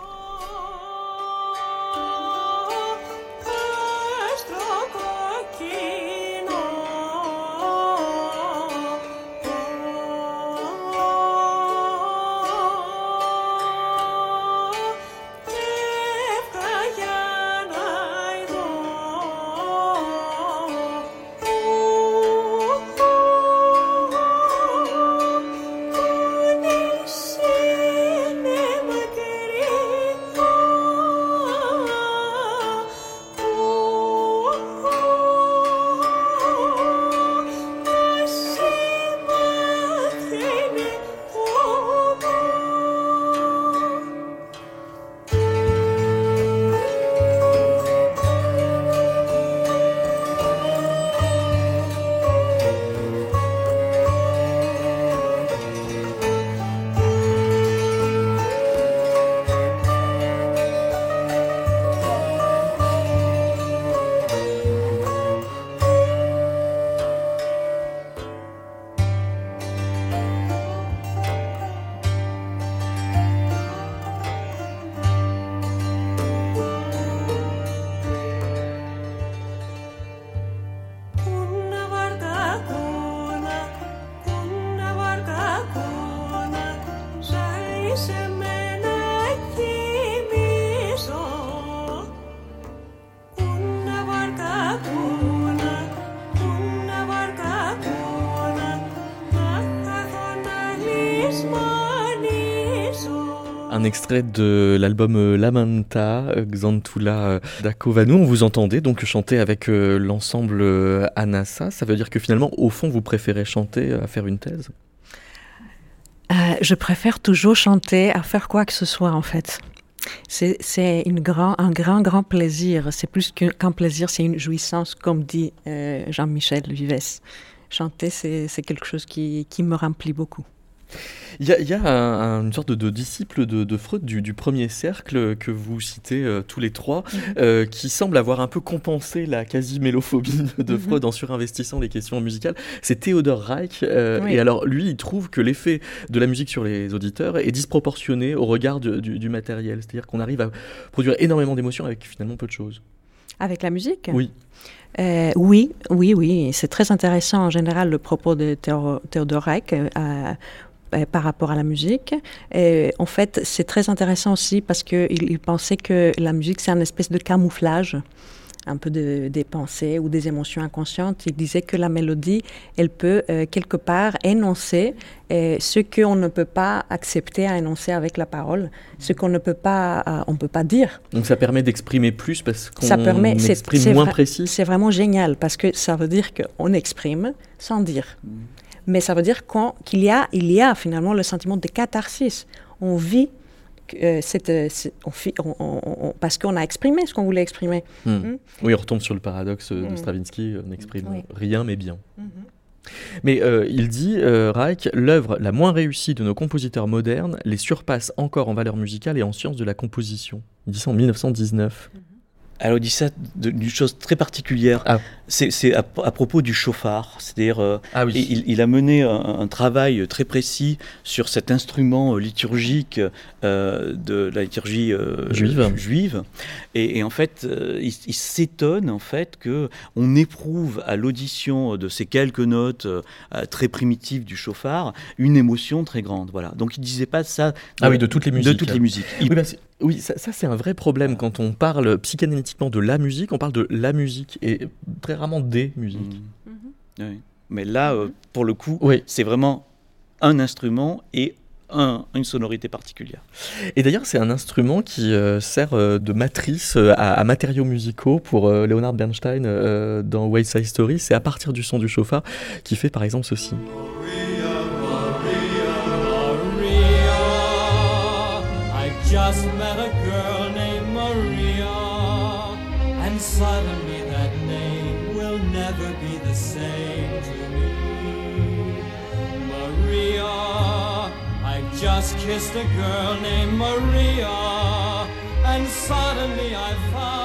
S1: Un extrait de l'album euh, Lamanta, euh, Xantula euh, d'Akovanu. On vous entendait donc chanter avec l'ensemble Anassa. Ça veut dire que finalement, au fond, vous préférez chanter à faire une thèse?
S5: Je préfère toujours chanter à faire quoi que ce soit, en fait. C'est grand, un grand, grand plaisir. C'est plus qu'un plaisir, c'est une jouissance, comme dit Jean-Michel Vives. Chanter, c'est quelque chose qui me remplit beaucoup.
S1: Il y a, une sorte de, disciple de, Freud du, premier cercle que vous citez euh, tous les trois, mhm. euh, qui semble avoir un peu compensé la quasi-mélophobie de, mhm. Freud en surinvestissant les questions musicales. C'est Theodor Reich. Euh, et alors, lui, il trouve que l'effet de la musique sur les auditeurs est disproportionné au regard du, matériel. C'est-à-dire qu'on arrive à produire énormément d'émotions avec finalement peu de choses.
S5: Avec la musique
S1: Oui.
S5: oui, oui, oui. C'est très intéressant en général le propos de Theodor Reich. Euh, par rapport à la musique. Et en fait, c'est très intéressant aussi parce qu'il il pensait que la musique, c'est un espèce de camouflage un peu de, des pensées ou des émotions inconscientes. Il disait que la mélodie, elle peut euh, quelque part énoncer euh, ce qu'on ne peut pas accepter à énoncer avec la parole, ce qu'on ne peut pas, on peut pas dire.
S1: Donc ça permet d'exprimer plus parce qu'on exprime moins précis.
S5: C'est vraiment génial parce que ça veut dire qu'on exprime sans dire. Mm mais ça veut dire qu'il y, a, il y a finalement le sentiment de catharsis. On vit euh, cette, euh, on, parce qu'on a exprimé ce qu'on voulait exprimer.
S1: Hmm. Hmm. Oui, on retombe sur le paradoxe de hmm. Stravinsky, on n'exprime rien mais bien. Mais euh, il dit, Reich, l'œuvre la moins réussie de nos compositeurs modernes les surpasse encore en valeur musicale et en sciences de la composition. Il dit ça en 1919.
S3: Alors, il dit ça d'une chose très particulière. Ah. C'est à, propos du chauffard. C'est-à-dire, euh, ah il, a mené un, travail très précis sur cet instrument liturgique euh, de la liturgie euh, juive. Et, en fait, il, s'étonne en fait que on éprouve à l'audition de ces quelques notes très primitives du chauffard une émotion très grande. Voilà. Donc, il disait pas ça.
S1: ah oui, de toutes les musiques.
S3: De toutes les musiques.
S1: Bah, oui, ça, c'est un vrai problème quand on parle psychanalytiquement de la musique, on parle de la musique et très rarement des musiques.
S3: Mmh. Oui. Mais là, euh, pour le coup, c'est vraiment un instrument et un, une sonorité particulière.
S1: Et d'ailleurs, c'est un instrument qui euh, sert euh, de matrice à, matériaux musicaux pour Leonard Bernstein dans West Side Story. C'est à partir du son du chauffard qui fait par exemple ceci. just suddenly that name will never be the same to me. Maria, I've just kissed a girl named Maria, and suddenly I found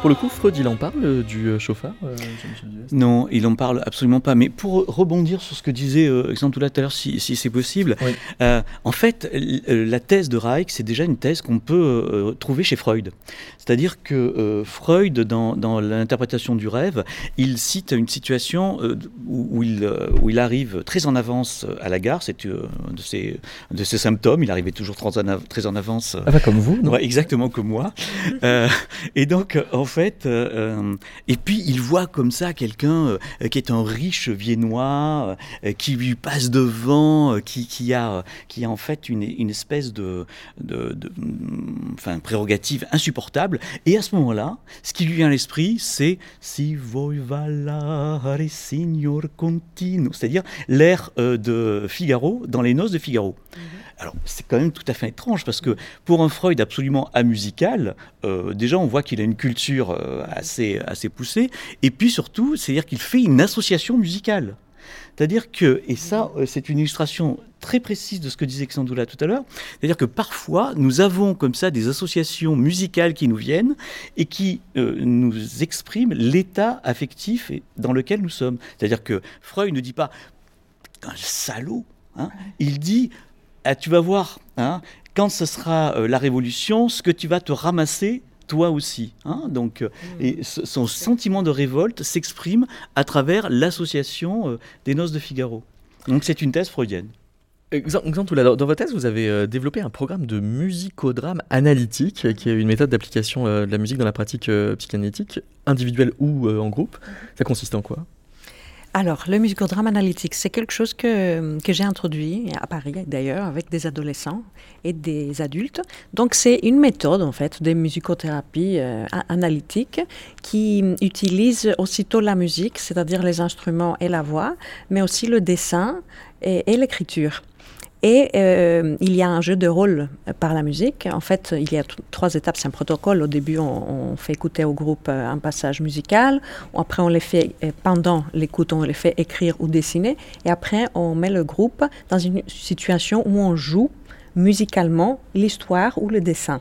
S1: Pour le coup, Freud, il en parle euh, du euh, chauffard euh,
S3: Non, il en parle absolument pas. Mais pour rebondir sur ce que disait euh, tout à l'heure, si, c'est possible, en fait, la thèse de Reich, c'est déjà une thèse qu'on peut trouver chez Freud. C'est-à-dire que Freud, dans, l'interprétation du rêve, il cite une situation où, il, où il arrive très en avance à la gare, c'est de, ses, de ses symptômes, il arrivait toujours très en, avance.
S1: Ah bah comme vous, non?
S3: Exactement comme moi. et donc, en euh, euh, et puis il voit comme ça quelqu'un euh, qui est un riche viennois, qui lui passe devant, qui, a, qui en fait une, espèce de, de, enfin, prérogative insupportable. Et à ce moment-là, ce qui lui vient à l'esprit, c'est si voi valare signor continuo, c'est-à-dire l'air de Figaro dans les noces de Figaro. Mhm. Alors, c'est quand même tout à fait étrange parce que pour un Freud absolument amusical, euh, déjà on voit qu'il a une culture euh, assez, assez poussée, et puis surtout, c'est-à-dire qu'il fait une association musicale. C'est-à-dire que, et ça, euh, c'est une illustration très précise de ce que disait Xandoula tout à l'heure, c'est-à-dire que parfois, nous avons comme ça des associations musicales qui nous viennent et qui nous expriment l'état affectif dans lequel nous sommes. C'est-à-dire que Freud ne dit pas un salaud, hein, il dit ah, tu vas voir, hein, quand ce sera euh, la révolution, ce que tu vas te ramasser toi aussi. Hein. donc, euh, hmm. et son sentiment de révolte s'exprime à travers l'association euh, des Noces de Figaro. Donc c'est une thèse freudienne.
S1: Exemple, dans votre thèse, vous avez développé un programme de musicodrame analytique, qui est une méthode d'application de la musique dans la pratique psychanalytique, individuelle ou en groupe. Ça consiste en quoi?
S5: Alors, le musicodrame analytique, c'est quelque chose que, que j'ai introduit à Paris d'ailleurs avec des adolescents et des adultes. Donc, c'est une méthode en fait de musicothérapie euh, analytique qui utilise aussitôt la musique, c'est-à-dire les instruments et la voix, mais aussi le dessin et l'écriture. Et euh, il y a un jeu de rôle par la musique. En fait, il y a trois étapes. C'est un protocole. Au début, on, fait écouter au groupe euh, un passage musical. Après, on les fait, euh, pendant l'écoute, on les fait écrire ou dessiner. Et après, on met le groupe dans une situation où on joue musicalement l'histoire ou le dessin.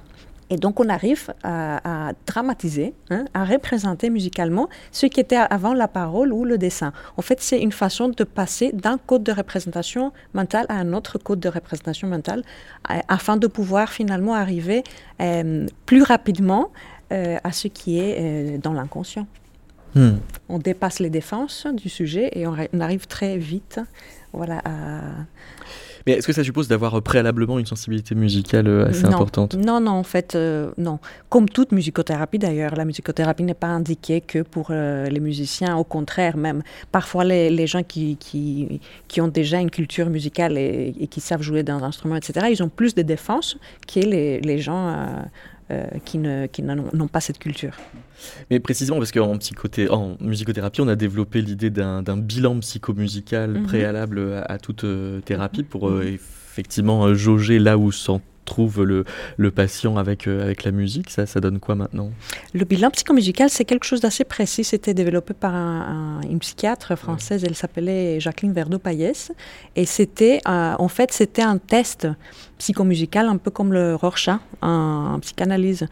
S5: Et donc on arrive à, dramatiser, hein, à représenter musicalement ce qui était avant la parole ou le dessin. En fait, c'est une façon de passer d'un code de représentation mentale à un autre code de représentation mentale euh, afin de pouvoir finalement arriver euh, plus rapidement euh, à ce qui est dans l'inconscient. Hmm. On dépasse les défenses du sujet et on, on arrive très vite voilà, à
S1: mais est-ce que ça suppose d'avoir préalablement une sensibilité musicale euh, assez importante?
S5: Non, non, en fait, euh, non. Comme toute musicothérapie d'ailleurs, la musicothérapie n'est pas indiquée que pour euh, les musiciens, au contraire même. Parfois, les, les gens qui, qui, qui, ont déjà une culture musicale et, qui savent jouer d'un instrument, etc., ils ont plus de défense que les, les gens qui n'ont qui n'ont pas cette culture.
S1: Mais précisément parce qu'en en musicothérapie, on a développé l'idée d'un bilan psychomusical mhm. préalable à, toute euh, thérapie pour euh, mhm. effectivement euh, jauger là où s'en trouve le, le, patient avec, avec la musique. Ça, ça donne quoi maintenant?
S5: Le bilan psychomusical, c'est quelque chose d'assez précis. C'était développé par une psychiatre française, elle s'appelait Jacqueline Verdeau-Payès. Et c'était, en fait, c'était un test psychomusical, un peu comme le Rorschach en psychanalyse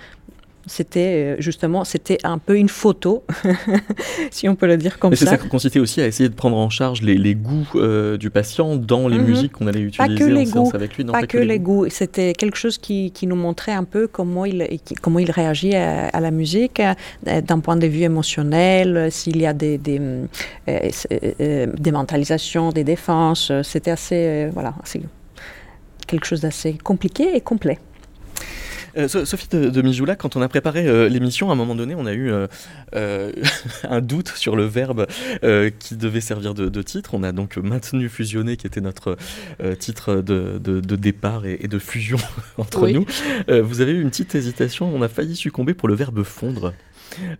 S5: C'était justement, c'était un peu une photo, si on peut le dire comme ça.
S1: ça consistait aussi à essayer de prendre en charge les, goûts du patient dans les mhm. musiques qu'on allait utiliser pas que les goûts, avec lui.
S5: Non, pas, que, les goûts. C'était quelque chose qui, qui, nous montrait un peu comment il, comment il réagit à, la musique d'un point de vue émotionnel, s'il y a des, des, des mentalisations, des défenses. C'était assez, voilà, assez quelque chose d'assez compliqué et complet.
S1: Euh, Sophie de, de, Mijoula, quand on a préparé euh, l'émission, à un moment donné, on a eu euh, un doute sur le verbe qui devait servir de, titre. On a donc maintenu fusionner, qui était notre titre de, départ et, de fusion entre nous. vous avez eu une petite hésitation, on a failli succomber pour le verbe fondre.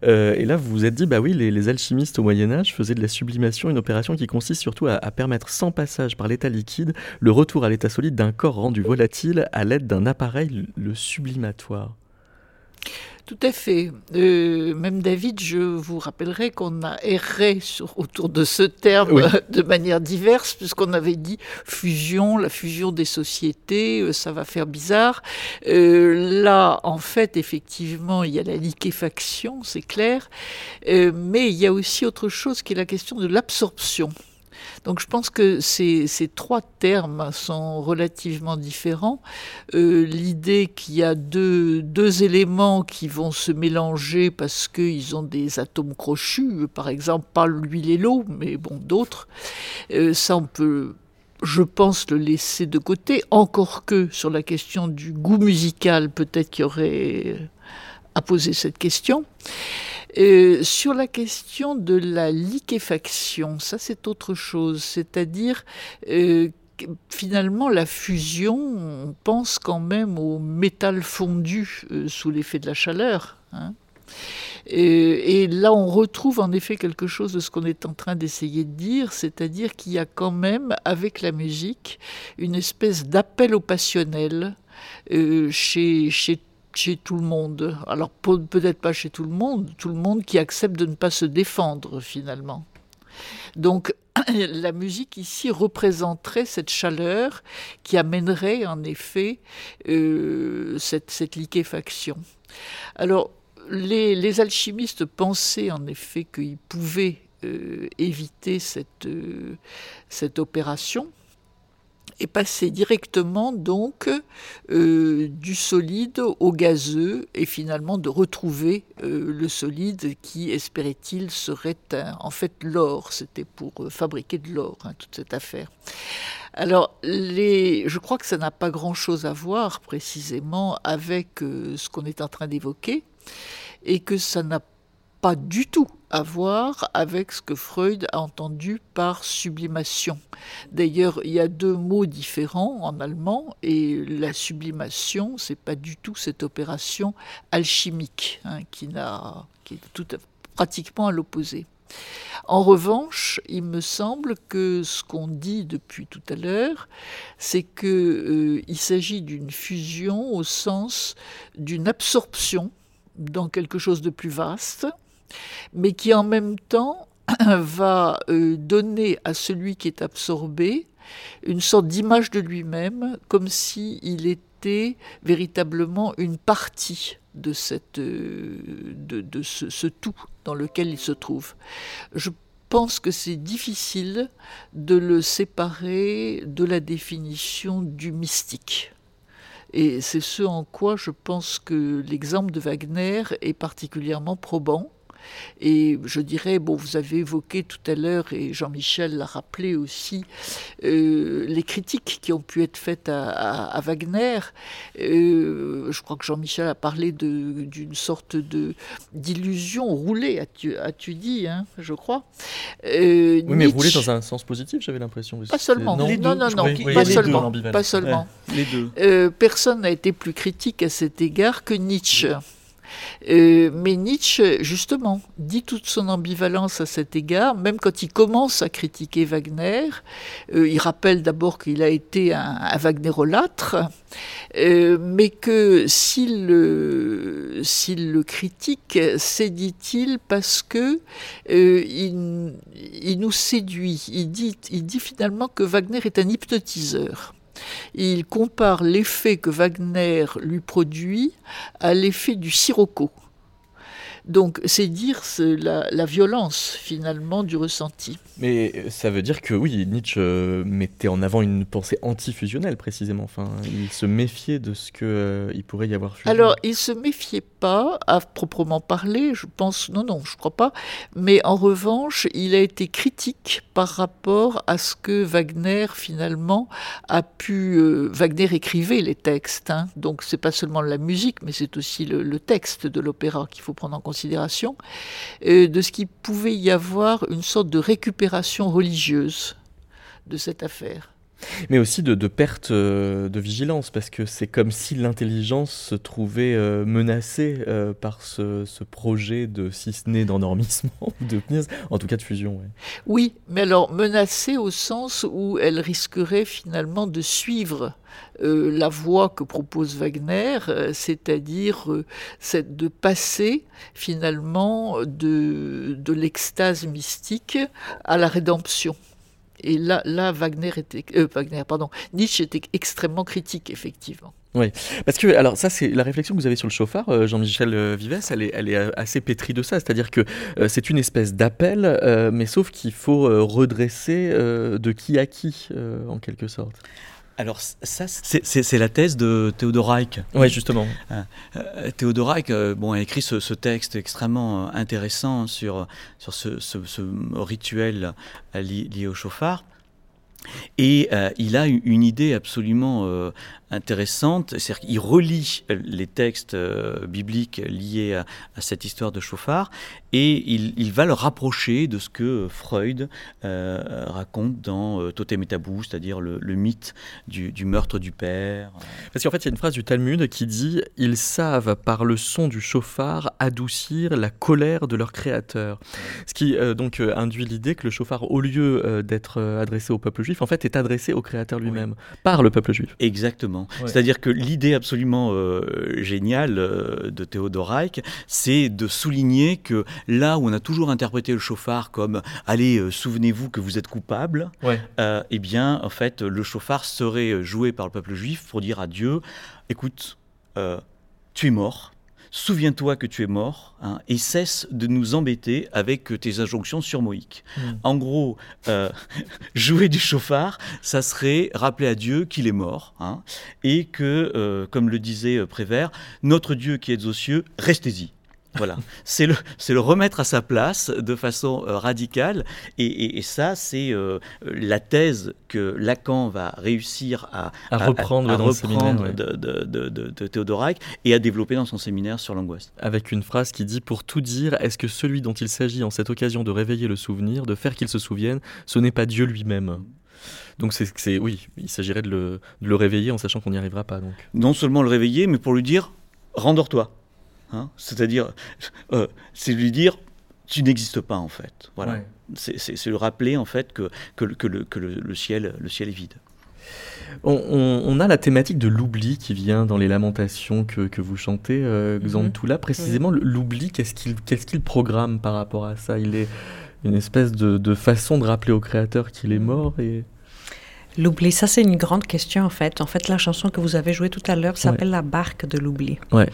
S1: Euh, et là, vous vous êtes dit, bah oui, les, alchimistes au Moyen Âge faisaient de la sublimation une opération qui consiste surtout à permettre sans passage par l'état liquide le retour à l'état solide d'un corps rendu volatile à l'aide d'un appareil, le sublimatoire.
S2: Tout à fait. Euh, même David, je vous rappellerai qu'on a erré sur, autour de ce terme de manière diverse, puisqu'on avait dit fusion, la fusion des sociétés, euh, ça va faire bizarre. Euh, là, en fait, effectivement, il y a la liquéfaction, c'est clair, mais il y a aussi autre chose qui est la question de l'absorption. Donc je pense que ces, trois termes sont relativement différents. Euh, l'idée qu'il y a deux, éléments qui vont se mélanger parce qu'ils ont des atomes crochus, par exemple pas l'huile et l'eau, mais bon d'autres, euh, ça on peut je pense le laisser de côté, encore que sur la question du goût musical, peut-être qu'il y aurait à poser cette question. Euh, sur la question de la liquéfaction, ça c'est autre chose, c'est-à-dire euh, finalement la fusion, on pense quand même au métal fondu euh, sous l'effet de la chaleur. Hein. Et, là, on retrouve en effet quelque chose de ce qu'on est en train d'essayer de dire, c'est-à-dire qu'il y a quand même, avec la musique, une espèce d'appel au passionnel chez, chez chez tout le monde. Alors peut-être pas chez tout le monde, tout le monde qui accepte de ne pas se défendre finalement. Donc la musique ici représenterait cette chaleur qui amènerait en effet euh, cette, liquéfaction. Alors les, alchimistes pensaient en effet qu'ils pouvaient euh, éviter cette, euh, cette opération et passer directement donc euh, du solide au gazeux et finalement de retrouver euh, le solide qui, espérait-il, serait en fait l'or. C'était pour euh, fabriquer de l'or, hein, toute cette affaire. Alors, les, je crois que ça n'a pas grand-chose à voir précisément avec ce qu'on est en train d'évoquer et que ça n'a pas du tout à voir avec ce que Freud a entendu par sublimation. D'ailleurs, il y a deux mots différents en allemand et la sublimation, c'est pas du tout cette opération alchimique hein, qui est tout pratiquement à l'opposé. En revanche, il me semble que ce qu'on dit depuis tout à l'heure, c'est qu'il euh, s'agit d'une fusion au sens d'une absorption dans quelque chose de plus vaste, mais qui en même temps va euh, donner à celui qui est absorbé une sorte d'image de lui-même, comme s'il était véritablement une partie de, euh, de, ce, tout dans lequel il se trouve. Je pense que c'est difficile de le séparer de la définition du mystique. Et c'est ce en quoi je pense que l'exemple de Wagner est particulièrement probant et je dirais, bon, vous avez évoqué tout à l'heure, et Jean-Michel l'a rappelé aussi, euh, les critiques qui ont pu être faites à, Wagner. Euh, je crois que Jean-Michel a parlé d'une sorte de d'illusion roulée, as-tu dit, hein, je crois.
S1: Euh, oui, mais roulée dans un sens positif, j'avais l'impression.
S2: Pas seulement. Non, non, non, non, pas, seulement, pas seulement.
S1: les deux.
S2: personne n'a été plus critique à cet égard que Nietzsche. Euh, mais Nietzsche, justement, dit toute son ambivalence à cet égard, même quand il commence à critiquer Wagner. Euh, il rappelle d'abord qu'il a été un, un Wagnerolâtre, euh, mais que s'il le, critique, c'est, dit-il, parce que il, nous séduit. Il dit finalement que Wagner est un hypnotiseur. Il compare l'effet que Wagner lui produit à l'effet du sirocco. Donc c'est dire la, violence finalement du ressenti.
S1: Mais euh, ça veut dire que oui, Nietzsche euh, mettait en avant une pensée antifusionnelle précisément. Enfin, il se méfiait de ce qu'il euh, pourrait y avoir.
S2: Fusion. Alors il se méfiait pas à proprement parler, je pense, non, non, je crois pas. Mais en revanche, il a été critique par rapport à ce que Wagner finalement a pu. Wagner écrivait les textes, hein, donc c'est pas seulement la musique, mais c'est aussi le, texte de l'opéra qu'il faut prendre en considération euh, de ce qu'il pouvait y avoir une sorte de récupération religieuse de cette affaire.
S1: Mais aussi de, perte euh, de vigilance, parce que c'est comme si l'intelligence se trouvait euh, menacée par ce, projet de, si ce n'est d'endormissement, de en tout cas de fusion.
S2: Oui, mais alors menacée au sens où elle risquerait finalement de suivre euh, la voie que propose Wagner, euh, c'est-à-dire euh, de passer finalement de l'extase mystique à la rédemption. Et là, Wagner était, Wagner, pardon, Nietzsche était extrêmement critique, effectivement.
S1: Oui, parce que, alors ça c'est la réflexion que vous avez sur le chauffard, Jean-Michel Vives, elle est, elle est assez pétrie de ça, c'est-à-dire que c'est une espèce d'appel, mais sauf qu'il faut redresser de qui à qui, en quelque sorte.
S3: Alors ça, c'est la thèse de Théodore Reich.
S1: Oui, justement.
S3: Euh, euh, Théodore Reich euh, bon, a écrit ce, texte extrêmement intéressant sur, sur ce, ce rituel lié au chauffard. Et il a une idée absolument intéressante, c'est-à-dire qu'il relie les textes euh, bibliques liés à, cette histoire de chauffard et il, va le rapprocher de ce que Freud euh, raconte dans euh, Totem et Tabou, c'est-à-dire le, mythe du, meurtre du père.
S1: Parce qu'en fait, il y a une phrase du Talmud qui dit Ils savent par le son du chauffard adoucir la colère de leur créateur. Ce qui donc induit l'idée que le chauffard, au lieu d'être adressé au peuple juif, en fait, est adressé au créateur lui-même, par le peuple juif.
S3: Exactement. C'est-à-dire que l'idée absolument euh, géniale euh, de Théodore Reich, c'est de souligner que là où on a toujours interprété le chauffard comme allez, euh, souvenez-vous que vous êtes coupable, eh bien, en fait, le chauffard serait joué par le peuple juif pour dire à Dieu écoute, tu es mort souviens-toi que tu es mort hein, et cesse de nous embêter avec tes injonctions surmoïques. Hmm. En gros, euh, jouer du chauffard, ça serait rappeler à Dieu qu'il est mort hein, et que, euh, comme le disait euh, Prévert, notre Dieu qui est aux cieux, restez-y. Voilà, c'est le, le remettre à sa place de façon euh, radicale. Et, ça, c'est euh, la thèse que Lacan va réussir à,
S1: reprendre, dans
S3: reprendre de, de, de, Théodore Reich et à développer dans son séminaire sur l'angoisse.
S1: Avec une phrase qui dit Pour tout dire, est-ce que celui dont il s'agit en cette occasion de réveiller le souvenir, de faire qu'il se souvienne, ce n'est pas Dieu lui-même? Donc c'est oui, il s'agirait de le, de le réveiller en sachant qu'on n'y arrivera pas. Donc.
S3: Non seulement le réveiller, mais pour lui dire rendors-toi. Hein. C'est-à-dire, euh, c'est lui dire, tu n'existes pas en fait. Voilà. C'est le rappeler en fait que, que, le, que le, ciel, le ciel est vide.
S1: On, a la thématique de l'oubli qui vient dans les lamentations que, que vous chantez, euh, mm Précisément, l'oubli, qu'est-ce qu'il qu'est-ce qu'il programme par rapport à ça? Il est une espèce de, de, façon de rappeler au créateur qu'il est mort et...
S5: L'oubli, ça c'est une grande question en fait. En fait, la chanson que vous avez jouée tout à l'heure s'appelle La barque de l'oubli.
S1: Ouais.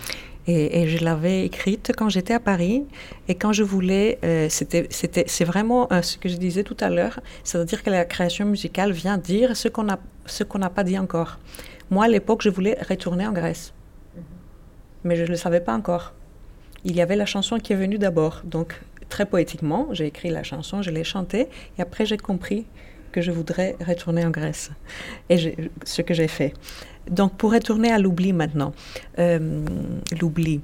S5: Et, je l'avais écrite quand j'étais à Paris et quand je voulais, euh, c'était, c'était, c'est vraiment euh, ce que je disais tout à l'heure, c'est-à-dire que la création musicale vient dire ce qu'on a, ce qu'on n'a pas dit encore. Moi, à l'époque, je voulais retourner en Grèce, mais je ne le savais pas encore. Il y avait la chanson qui est venue d'abord, donc très poétiquement, j'ai écrit la chanson, je l'ai chantée, et après j'ai compris que je voudrais retourner en Grèce, et ce que j'ai fait. Donc pour retourner à l'oubli maintenant, euh, l'oubli.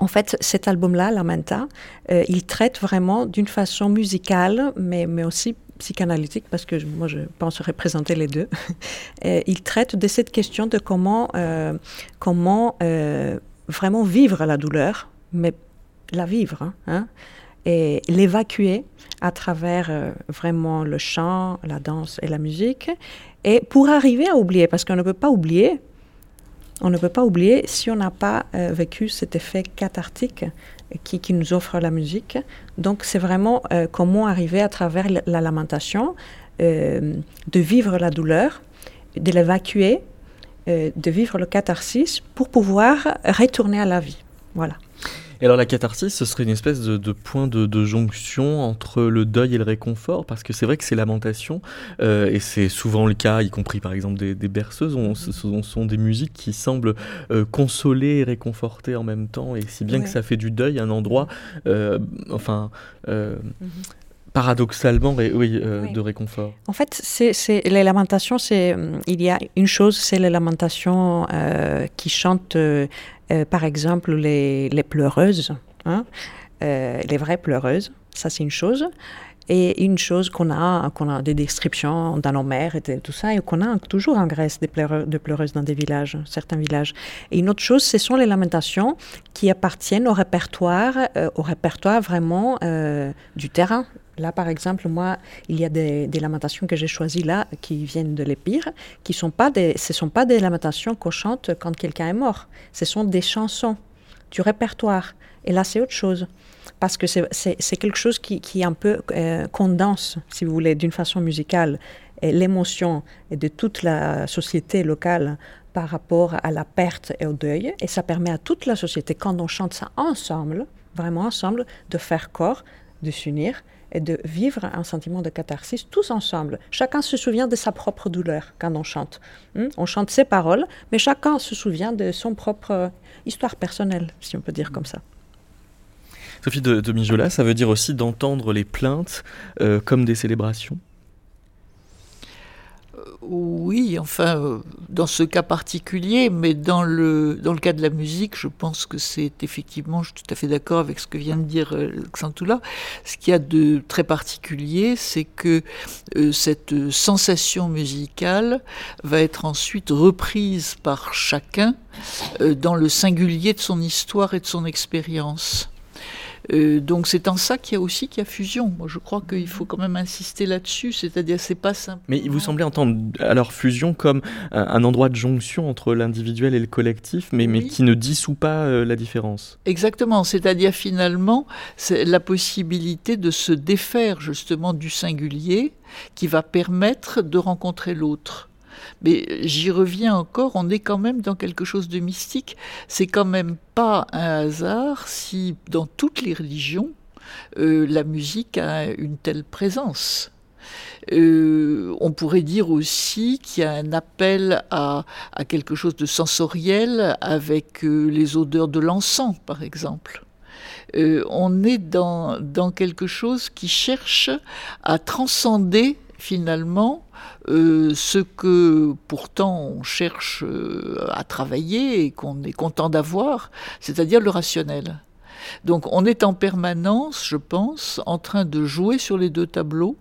S5: En fait, cet album-là, La Manta, euh, il traite vraiment d'une façon musicale, mais, mais aussi psychanalytique, parce que moi je pense représenter les deux. il traite de cette question de comment, euh, comment vraiment vivre la douleur, mais la vivre, hein, hein et l'évacuer à travers vraiment le chant, la danse et la musique, et pour arriver à oublier, parce qu'on ne peut pas oublier, on ne peut pas oublier si on n'a pas euh, vécu cet effet cathartique qui, nous offre la musique. Donc c'est vraiment euh, comment arriver à travers la, lamentation, euh, de vivre la douleur de l'évacuer, de vivre le catharsis pour pouvoir retourner à la vie. Voilà.
S1: Et alors la catharsis, ce serait une espèce de, point de, jonction entre le deuil et le réconfort, parce que c'est vrai que ces lamentations, euh, et c'est souvent le cas, y compris par exemple des, berceuses, on, ce sont, des musiques qui semblent euh, consoler et réconforter en même temps, et si bien que ça fait du deuil un endroit, euh, enfin... Mhm. Paradoxalement oui, de réconfort.
S5: En fait, c'est les lamentations, c'est il y a une chose, c'est les lamentations qui chantent euh, par exemple, les, pleureuses, hein, euh, les vraies pleureuses, ça c'est une chose. Et une chose qu'on a, qu'on a des descriptions dans nos mers et tout ça, et qu'on a toujours en Grèce des pleureuses, dans des villages, certains villages. Et une autre chose, ce sont les lamentations qui appartiennent au répertoire, euh, au répertoire vraiment du terrain, Là, par exemple, moi, il y a des, lamentations que j'ai choisies là, qui viennent de l'Épire, qui sont pas des, ce sont pas des lamentations qu'on chante quand quelqu'un est mort. Ce sont des chansons du répertoire. Et là, c'est autre chose. Parce que c'est quelque chose qui, qui un peu euh, condense, si vous voulez, d'une façon musicale, l'émotion de toute la société locale par rapport à la perte et au deuil. Et ça permet à toute la société, quand on chante ça ensemble, vraiment ensemble, de faire corps, de s'unir et de vivre un sentiment de catharsis tous ensemble. Chacun se souvient de sa propre douleur quand on chante. Hmm? On chante ses paroles, mais chacun se souvient de son propre histoire personnelle, si on peut dire comme ça.
S1: Sophie de, de Mijola, ça veut dire aussi d'entendre les plaintes euh, comme des célébrations?
S2: Oui, enfin, euh, dans ce cas particulier, mais dans le, dans le cas de la musique, je pense que c'est effectivement, je suis tout à fait d'accord avec ce que vient de dire euh, Xantoula. Ce qu'il y a de très particulier, c'est que euh, cette sensation musicale va être ensuite reprise par chacun dans le singulier de son histoire et de son expérience. Euh, donc c'est en ça qu'il y a aussi qu'il y a fusion. Moi, je crois qu'il faut quand même insister là-dessus, c'est-à-dire c'est pas simple.
S1: Mais vous semblez entendre alors fusion comme un, endroit de jonction entre l'individuel et le collectif, mais, mais qui ne dissout pas euh, la différence.
S2: Exactement, c'est-à-dire finalement c'est la possibilité de se défaire justement du singulier qui va permettre de rencontrer l'autre. Mais j'y reviens encore, on est quand même dans quelque chose de mystique. C'est quand même pas un hasard si dans toutes les religions, euh, la musique a une telle présence. Euh, on pourrait dire aussi qu'il y a un appel à, quelque chose de sensoriel avec euh, les odeurs de l'encens, par exemple. on est dans, dans quelque chose qui cherche à transcender finalement euh, ce que pourtant on cherche euh, à travailler et qu'on est content d'avoir, c'est-à-dire le rationnel. Donc on est en permanence, je pense, en train de jouer sur les deux tableaux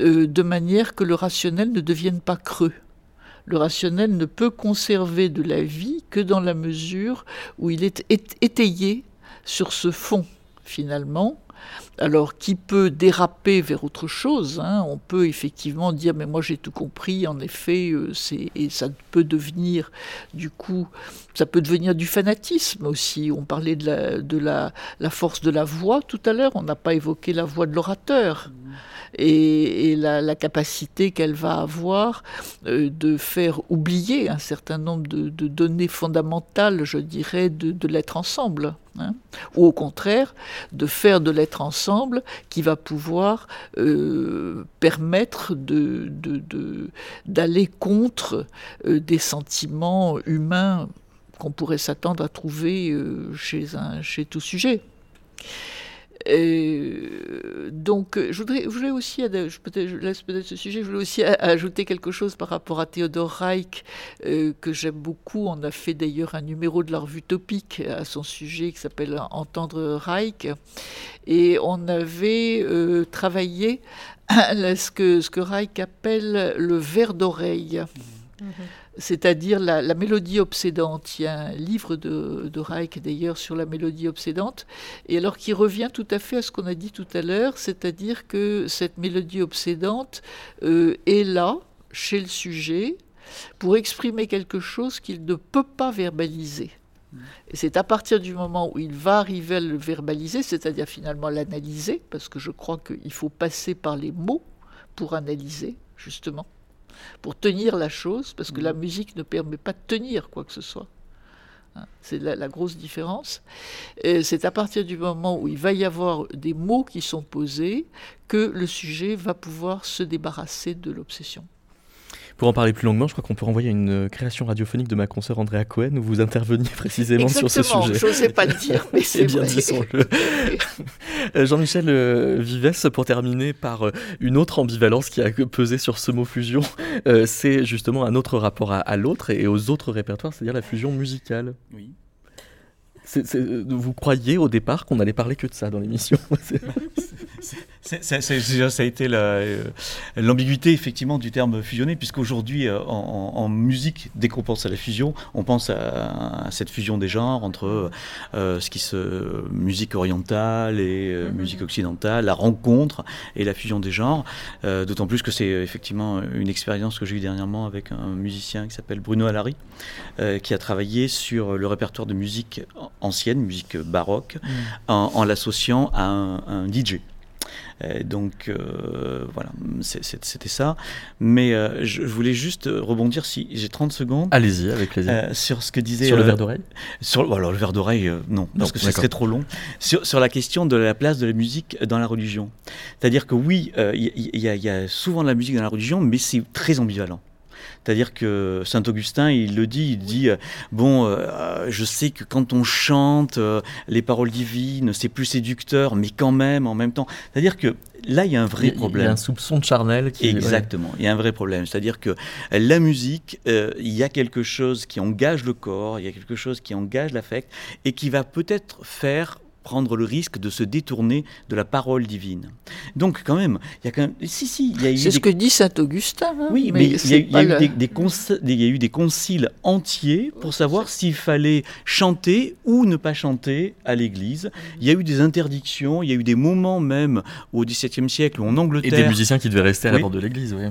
S2: euh, de manière que le rationnel ne devienne pas creux. Le rationnel ne peut conserver de la vie que dans la mesure où il est étayé sur ce fond, finalement, alors qui peut déraper vers autre chose. Hein. On peut effectivement dire mais moi j'ai tout compris. En effet, euh, et ça peut devenir du coup, ça peut devenir du fanatisme aussi. On parlait de la, de la, la force de la voix tout à l'heure. On n'a pas évoqué la voix de l'orateur et, la, capacité qu'elle va avoir euh, de faire oublier un certain nombre de, données fondamentales, je dirais, de, l'être ensemble. Hein. ou au contraire, de faire de l'être ensemble qui va pouvoir euh, permettre d'aller contre euh, des sentiments humains qu'on pourrait s'attendre à trouver chez, chez tout sujet. Donc, je voudrais, je voulais aussi, je, peut je laisse peut-être ce sujet, je voulais aussi ajouter quelque chose par rapport à Théodore Reich, euh, que j'aime beaucoup. On a fait d'ailleurs un numéro de la revue Topique à son sujet qui s'appelle Entendre Reich. Et on avait euh, travaillé ce que, ce que Reich appelle le verre d'oreille. Mmh c'est-à-dire la, mélodie obsédante. Il y a un livre de, Reich d'ailleurs sur la mélodie obsédante, et alors qui revient tout à fait à ce qu'on a dit tout à l'heure, c'est-à-dire que cette mélodie obsédante euh, est là, chez le sujet, pour exprimer quelque chose qu'il ne peut pas verbaliser. Et c'est à partir du moment où il va arriver à le verbaliser, c'est-à-dire finalement l'analyser, parce que je crois qu'il faut passer par les mots pour analyser, justement pour tenir la chose, parce que la musique ne permet pas de tenir quoi que ce soit. Hein, c'est la, grosse différence. C'est à partir du moment où il va y avoir des mots qui sont posés que le sujet va pouvoir se débarrasser de l'obsession.
S1: Pour en parler plus longuement, je crois qu'on peut renvoyer une euh, création radiophonique de ma consoeur Andrea Cohen où vous interveniez précisément sur ce sujet.
S2: Je n'osais pas le dire, mais c'est bien dit,
S1: euh, Jean-Michel euh, Vives, pour terminer par une autre ambivalence qui a pesé sur ce mot fusion, c'est justement un autre rapport à, l'autre et, aux autres répertoires, c'est-à-dire la fusion musicale.
S3: Oui.
S1: vous croyiez au départ qu'on allait parler que de ça dans l'émission?
S3: Ça, a été euh, l'ambiguïté effectivement du terme fusionné, puisqu'aujourd'hui euh, en, en, musique, dès qu'on pense à la fusion, on pense à, cette fusion des genres entre euh, ce qui se musique orientale et mm-hmm. musique occidentale, la rencontre et la fusion des genres. D'autant plus que c'est effectivement une expérience que j'ai eue dernièrement avec un musicien qui s'appelle Bruno Alary, qui a travaillé sur le répertoire de musique ancienne, musique baroque, mm. en, l'associant à un DJ. Euh, donc euh, voilà, c'était ça. Mais euh, je voulais juste rebondir, si j'ai 30 secondes.
S1: Allez-y, avec plaisir.
S3: sur ce que disait.
S1: Sur le verre d'oreille
S3: sur, Alors le verre d'oreille, non, parce que ce serait trop long. Sur, sur, la question de la place de la musique dans la religion. C'est-à-dire que oui, il y, y, a souvent de la musique dans la religion, mais c'est très ambivalent. C'est-à-dire que Saint Augustin, il le dit, il dit euh, bon, euh, je sais que quand on chante euh, les paroles divines, c'est plus séducteur, mais quand même, en même temps. C'est-à-dire que là, il y a un vrai problème.
S1: Il y a un soupçon de charnel. Qui...
S3: Exactement. Il y a un vrai problème. C'est-à-dire que la musique, il y a quelque chose qui engage le corps, il y a quelque chose qui engage l'affect et qui va peut-être faire prendre le risque de se détourner de la parole divine. Donc quand même, il y a quand même... Si, si, il y a eu...
S2: C'est ce que dit Saint Augustin.
S3: Hein, oui, mais, il, y a, eu des, il y a eu des conciles entiers pour savoir s'il fallait chanter ou ne pas chanter à l'église. Il y a eu des interdictions, il y a eu des moments même au XVIIe siècle où en Angleterre...
S1: Et des musiciens qui devaient rester à la porte de l'église, oui.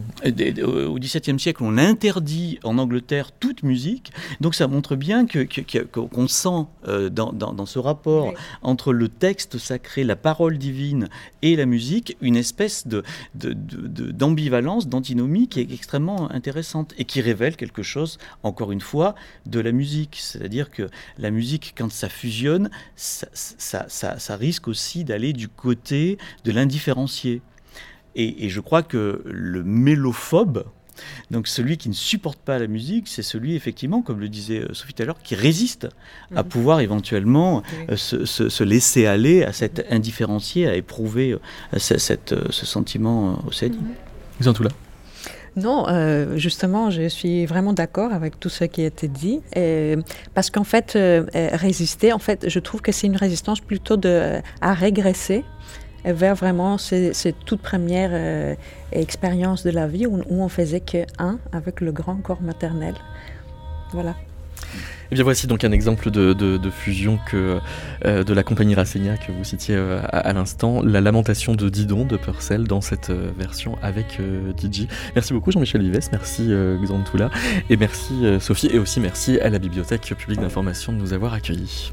S3: Au XVIIe siècle, on interdit en Angleterre toute musique. Donc ça montre bien qu'on que, sent euh, dans, dans, ce rapport entre le texte sacré, la parole divine et la musique, une espèce de, d'ambivalence, d'antinomie qui est extrêmement intéressante et qui révèle quelque chose, encore une fois, de la musique. C'est-à-dire que la musique, quand ça fusionne, ça, ça, risque aussi d'aller du côté de l'indifférencié. Et, je crois que le mélophobe, donc celui qui ne supporte pas la musique, c'est celui effectivement, comme le disait euh, Sophie tout à l'heure, qui résiste à mhm. pouvoir éventuellement euh, se, laisser aller à cette indifférencié, à éprouver euh, ce sentiment au
S1: Ils sont tout là.
S5: Non, justement, je suis vraiment d'accord avec tout ce qui a été dit, parce qu'en fait, résister, en fait, je trouve que c'est une résistance plutôt de, à régresser vers vraiment ces, toutes premières euh, expériences de la vie où, on faisait que un avec le grand corps maternel. Voilà.
S1: Et bien voici donc un exemple de, fusion que, euh, de la compagnie Rassigna que vous citiez euh, à, l'instant, la lamentation de Didon de Purcell dans cette version avec DJ. Merci beaucoup Jean-Michel Vives, merci Xantoula et merci Sophie et aussi merci à la Bibliothèque publique d'information de nous avoir accueillis.